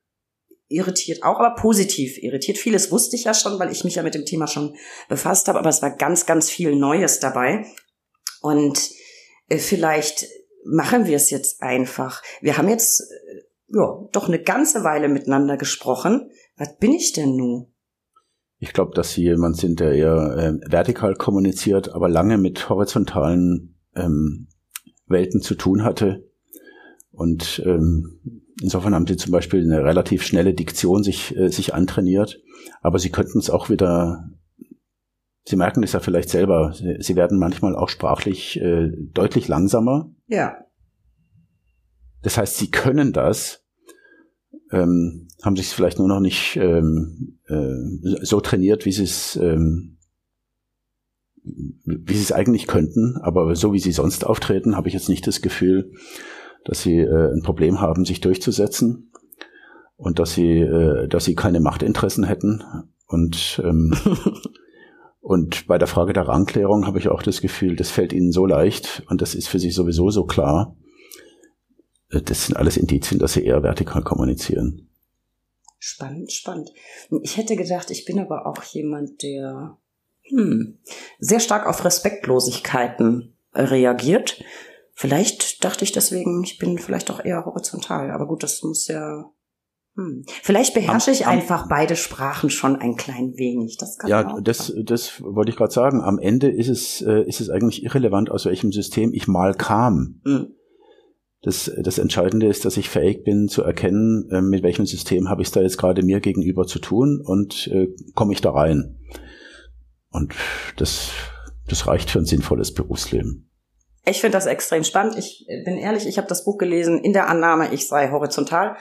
S1: irritiert auch, aber positiv irritiert. Vieles wusste ich ja schon, weil ich mich ja mit dem Thema schon befasst habe, aber es war ganz, ganz viel Neues dabei. Und äh, vielleicht machen wir es jetzt einfach. Wir haben jetzt äh, ja, doch eine ganze Weile miteinander gesprochen. Was bin ich denn nun?
S2: Ich glaube, dass Sie jemand sind, der eher äh, vertikal kommuniziert, aber lange mit horizontalen ähm, Welten zu tun hatte. Und ähm, Insofern haben sie zum Beispiel eine relativ schnelle Diktion sich, äh, sich antrainiert, aber sie könnten es auch wieder, sie merken es ja vielleicht selber, sie, sie werden manchmal auch sprachlich äh, deutlich langsamer.
S1: Ja.
S2: Das heißt, sie können das, ähm, haben sich vielleicht nur noch nicht ähm, äh, so trainiert, wie sie es ähm, wie sie es eigentlich könnten, aber so wie sie sonst auftreten, habe ich jetzt nicht das Gefühl, dass sie äh, ein Problem haben, sich durchzusetzen und dass sie, äh, dass sie keine Machtinteressen hätten. Und, ähm, <laughs> und bei der Frage der Rangklärung habe ich auch das Gefühl, das fällt ihnen so leicht und das ist für sie sowieso so klar. Äh, das sind alles Indizien, dass sie eher vertikal kommunizieren.
S1: Spannend, spannend. Ich hätte gedacht, ich bin aber auch jemand, der hm, sehr stark auf Respektlosigkeiten reagiert. Vielleicht dachte ich deswegen, ich bin vielleicht auch eher horizontal, aber gut, das muss ja. Hm. Vielleicht beherrsche am, ich einfach am, beide Sprachen schon ein klein wenig. Das kann
S2: ja, das, das wollte ich gerade sagen. Am Ende ist es, äh, ist es eigentlich irrelevant, aus welchem System ich mal kam. Hm. Das, das Entscheidende ist, dass ich fähig bin zu erkennen, äh, mit welchem System habe ich es da jetzt gerade mir gegenüber zu tun und äh, komme ich da rein. Und das, das reicht für ein sinnvolles Berufsleben.
S1: Ich finde das extrem spannend. Ich bin ehrlich, ich habe das Buch gelesen in der Annahme, ich sei horizontal.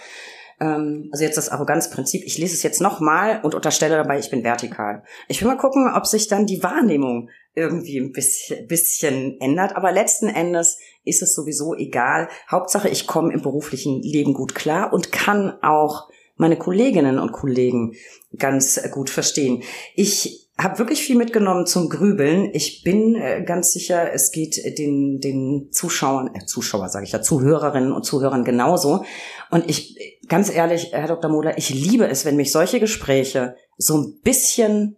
S1: Ähm, also jetzt das Arroganzprinzip. Ich lese es jetzt nochmal und unterstelle dabei, ich bin vertikal. Ich will mal gucken, ob sich dann die Wahrnehmung irgendwie ein bisschen, bisschen ändert. Aber letzten Endes ist es sowieso egal. Hauptsache, ich komme im beruflichen Leben gut klar und kann auch meine Kolleginnen und Kollegen ganz gut verstehen. Ich habe wirklich viel mitgenommen zum Grübeln. Ich bin äh, ganz sicher, es geht den, den Zuschauern, äh, Zuschauer sage ich ja, Zuhörerinnen und Zuhörern genauso. Und ich, ganz ehrlich, Herr Dr. Mohler, ich liebe es, wenn mich solche Gespräche so ein bisschen,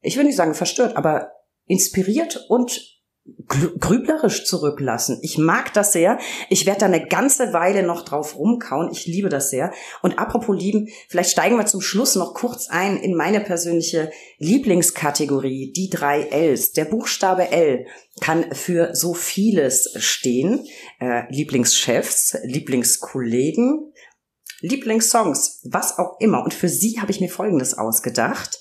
S1: ich will nicht sagen verstört, aber inspiriert und grüblerisch zurücklassen. Ich mag das sehr. Ich werde da eine ganze Weile noch drauf rumkauen. Ich liebe das sehr. Und apropos lieben, vielleicht steigen wir zum Schluss noch kurz ein in meine persönliche Lieblingskategorie, die drei Ls. Der Buchstabe L kann für so vieles stehen. Äh, Lieblingschefs, Lieblingskollegen, Lieblingssongs, was auch immer. Und für Sie habe ich mir Folgendes ausgedacht.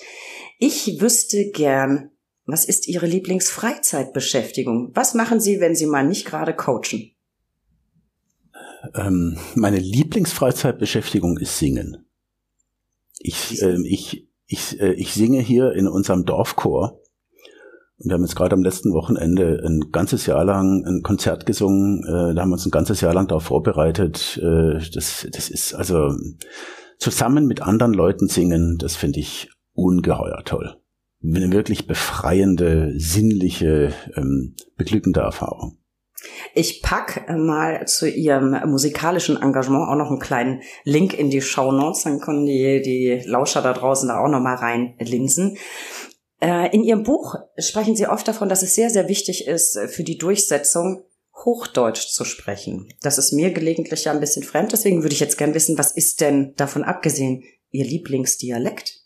S1: Ich wüsste gern, was ist Ihre Lieblingsfreizeitbeschäftigung? Was machen Sie, wenn Sie mal nicht gerade coachen?
S2: Ähm, meine Lieblingsfreizeitbeschäftigung ist Singen. Ich, äh, ich, ich, äh, ich singe hier in unserem Dorfchor. Und wir haben jetzt gerade am letzten Wochenende ein ganzes Jahr lang ein Konzert gesungen. Äh, da haben wir uns ein ganzes Jahr lang darauf vorbereitet. Äh, das, das ist also zusammen mit anderen Leuten singen, das finde ich ungeheuer toll eine wirklich befreiende, sinnliche, ähm, beglückende Erfahrung.
S1: Ich pack mal zu Ihrem musikalischen Engagement auch noch einen kleinen Link in die Show Notes, dann können die, die Lauscher da draußen da auch noch mal reinlinsen. Äh, in Ihrem Buch sprechen Sie oft davon, dass es sehr, sehr wichtig ist, für die Durchsetzung Hochdeutsch zu sprechen. Das ist mir gelegentlich ja ein bisschen fremd, deswegen würde ich jetzt gern wissen, was ist denn davon abgesehen Ihr Lieblingsdialekt?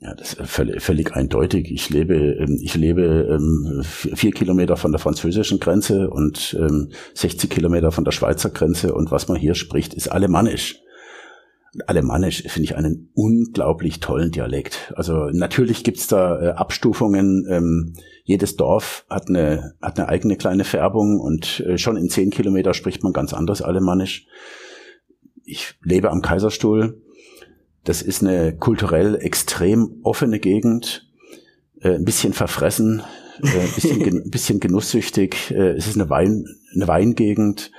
S2: Ja, das ist völlig, völlig eindeutig. Ich lebe, ähm, ich lebe ähm, vier Kilometer von der französischen Grenze und 60 ähm, Kilometer von der Schweizer Grenze und was man hier spricht, ist alemannisch. Alemannisch finde ich einen unglaublich tollen Dialekt. Also natürlich gibt's da äh, Abstufungen. jedes Dorf hat eine, hat eine eigene kleine Färbung und äh, schon in zehn Kilometer spricht man ganz anders Alemannisch. Ich lebe am Kaiserstuhl das ist eine kulturell extrem offene Gegend, äh, ein bisschen verfressen, äh, ein bisschen, gen <laughs> bisschen genusssüchtig. Äh, es ist eine, Wein, eine Weingegend.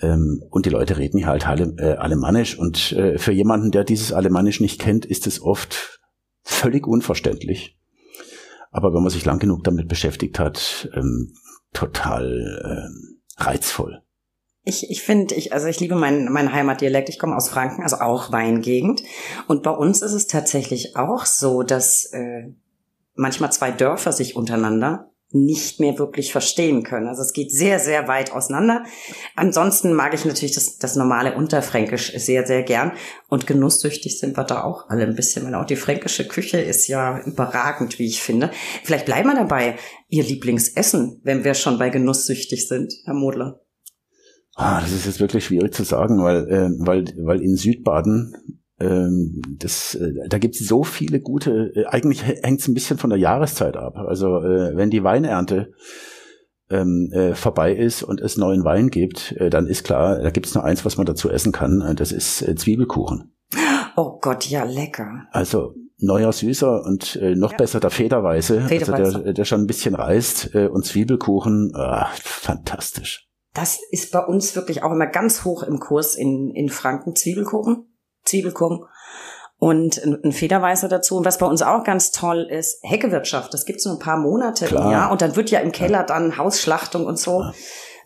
S2: Ähm, und die Leute reden hier halt alle, äh, Alemannisch. Und äh, für jemanden, der dieses Alemannisch nicht kennt, ist es oft völlig unverständlich. Aber wenn man sich lang genug damit beschäftigt hat, ähm, total ähm, reizvoll.
S1: Ich, ich finde, ich, also ich liebe meinen mein Heimatdialekt. Ich komme aus Franken, also auch Weingegend. Und bei uns ist es tatsächlich auch so, dass äh, manchmal zwei Dörfer sich untereinander nicht mehr wirklich verstehen können. Also es geht sehr, sehr weit auseinander. Ansonsten mag ich natürlich das, das normale Unterfränkisch sehr, sehr gern. Und genusssüchtig sind wir da auch alle ein bisschen, weil auch die fränkische Küche ist ja überragend, wie ich finde. Vielleicht bleiben wir dabei. Ihr Lieblingsessen, wenn wir schon bei genusssüchtig sind, Herr Modler.
S2: Ah, das ist jetzt wirklich schwierig zu sagen, weil, äh, weil, weil in Südbaden ähm, das, äh, da gibt es so viele gute, äh, eigentlich hängt es ein bisschen von der Jahreszeit ab. Also äh, wenn die Weinernte ähm, äh, vorbei ist und es neuen Wein gibt, äh, dann ist klar, da gibt es nur eins, was man dazu essen kann, äh, das ist äh, Zwiebelkuchen.
S1: Oh Gott, ja, lecker.
S2: Also neuer Süßer und äh, noch ja. besser der Federweise, Federweise, also der, der schon ein bisschen reißt äh, und Zwiebelkuchen, ah, fantastisch.
S1: Das ist bei uns wirklich auch immer ganz hoch im Kurs in, in Franken. Zwiebelkuchen, Zwiebelkuchen und ein Federweißer dazu. Und was bei uns auch ganz toll ist, Heckewirtschaft. Das gibt's nur ein paar Monate Klar. im Jahr. Und dann wird ja im Keller dann Hausschlachtung und so. Ja.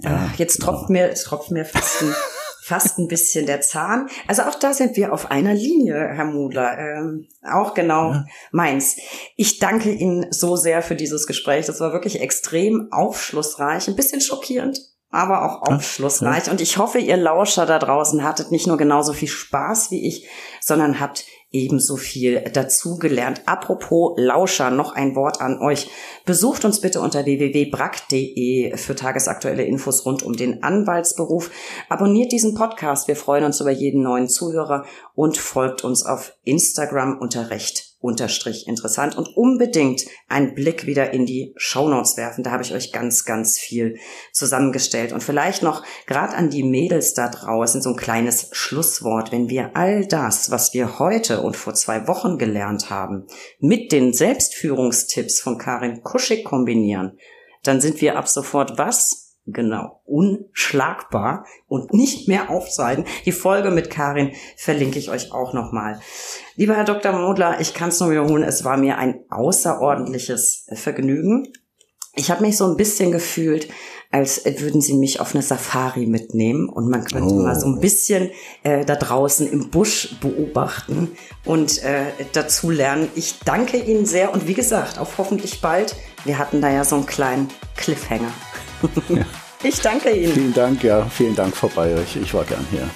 S1: Ja, jetzt tropft ja. mir, jetzt tropft mir fast ein, <laughs> fast ein bisschen der Zahn. Also auch da sind wir auf einer Linie, Herr Mudler. Ähm, auch genau ja. meins. Ich danke Ihnen so sehr für dieses Gespräch. Das war wirklich extrem aufschlussreich, ein bisschen schockierend, aber auch aufschlussreich. Und ich hoffe, ihr Lauscher da draußen hattet nicht nur genauso viel Spaß wie ich, sondern habt ebenso viel dazugelernt. Apropos Lauscher, noch ein Wort an euch. Besucht uns bitte unter www.brack.de für tagesaktuelle Infos rund um den Anwaltsberuf. Abonniert diesen Podcast. Wir freuen uns über jeden neuen Zuhörer und folgt uns auf Instagram unter Recht unterstrich interessant und unbedingt einen Blick wieder in die Shownotes werfen. Da habe ich euch ganz, ganz viel zusammengestellt. Und vielleicht noch gerade an die Mädels da draußen so ein kleines Schlusswort. Wenn wir all das, was wir heute und vor zwei Wochen gelernt haben, mit den Selbstführungstipps von Karin Kuschig kombinieren, dann sind wir ab sofort was? Genau, unschlagbar und nicht mehr aufseiten. Die Folge mit Karin verlinke ich euch auch nochmal. Lieber Herr Dr. Modler, ich kann es nur wiederholen, es war mir ein außerordentliches Vergnügen. Ich habe mich so ein bisschen gefühlt, als würden Sie mich auf eine Safari mitnehmen und man könnte oh. mal so ein bisschen äh, da draußen im Busch beobachten und äh, dazu lernen. Ich danke Ihnen sehr und wie gesagt, auf hoffentlich bald. Wir hatten da ja so einen kleinen Cliffhanger. <laughs> Ich danke Ihnen.
S2: Vielen Dank, ja, vielen Dank vorbei. Ich, ich war gern hier.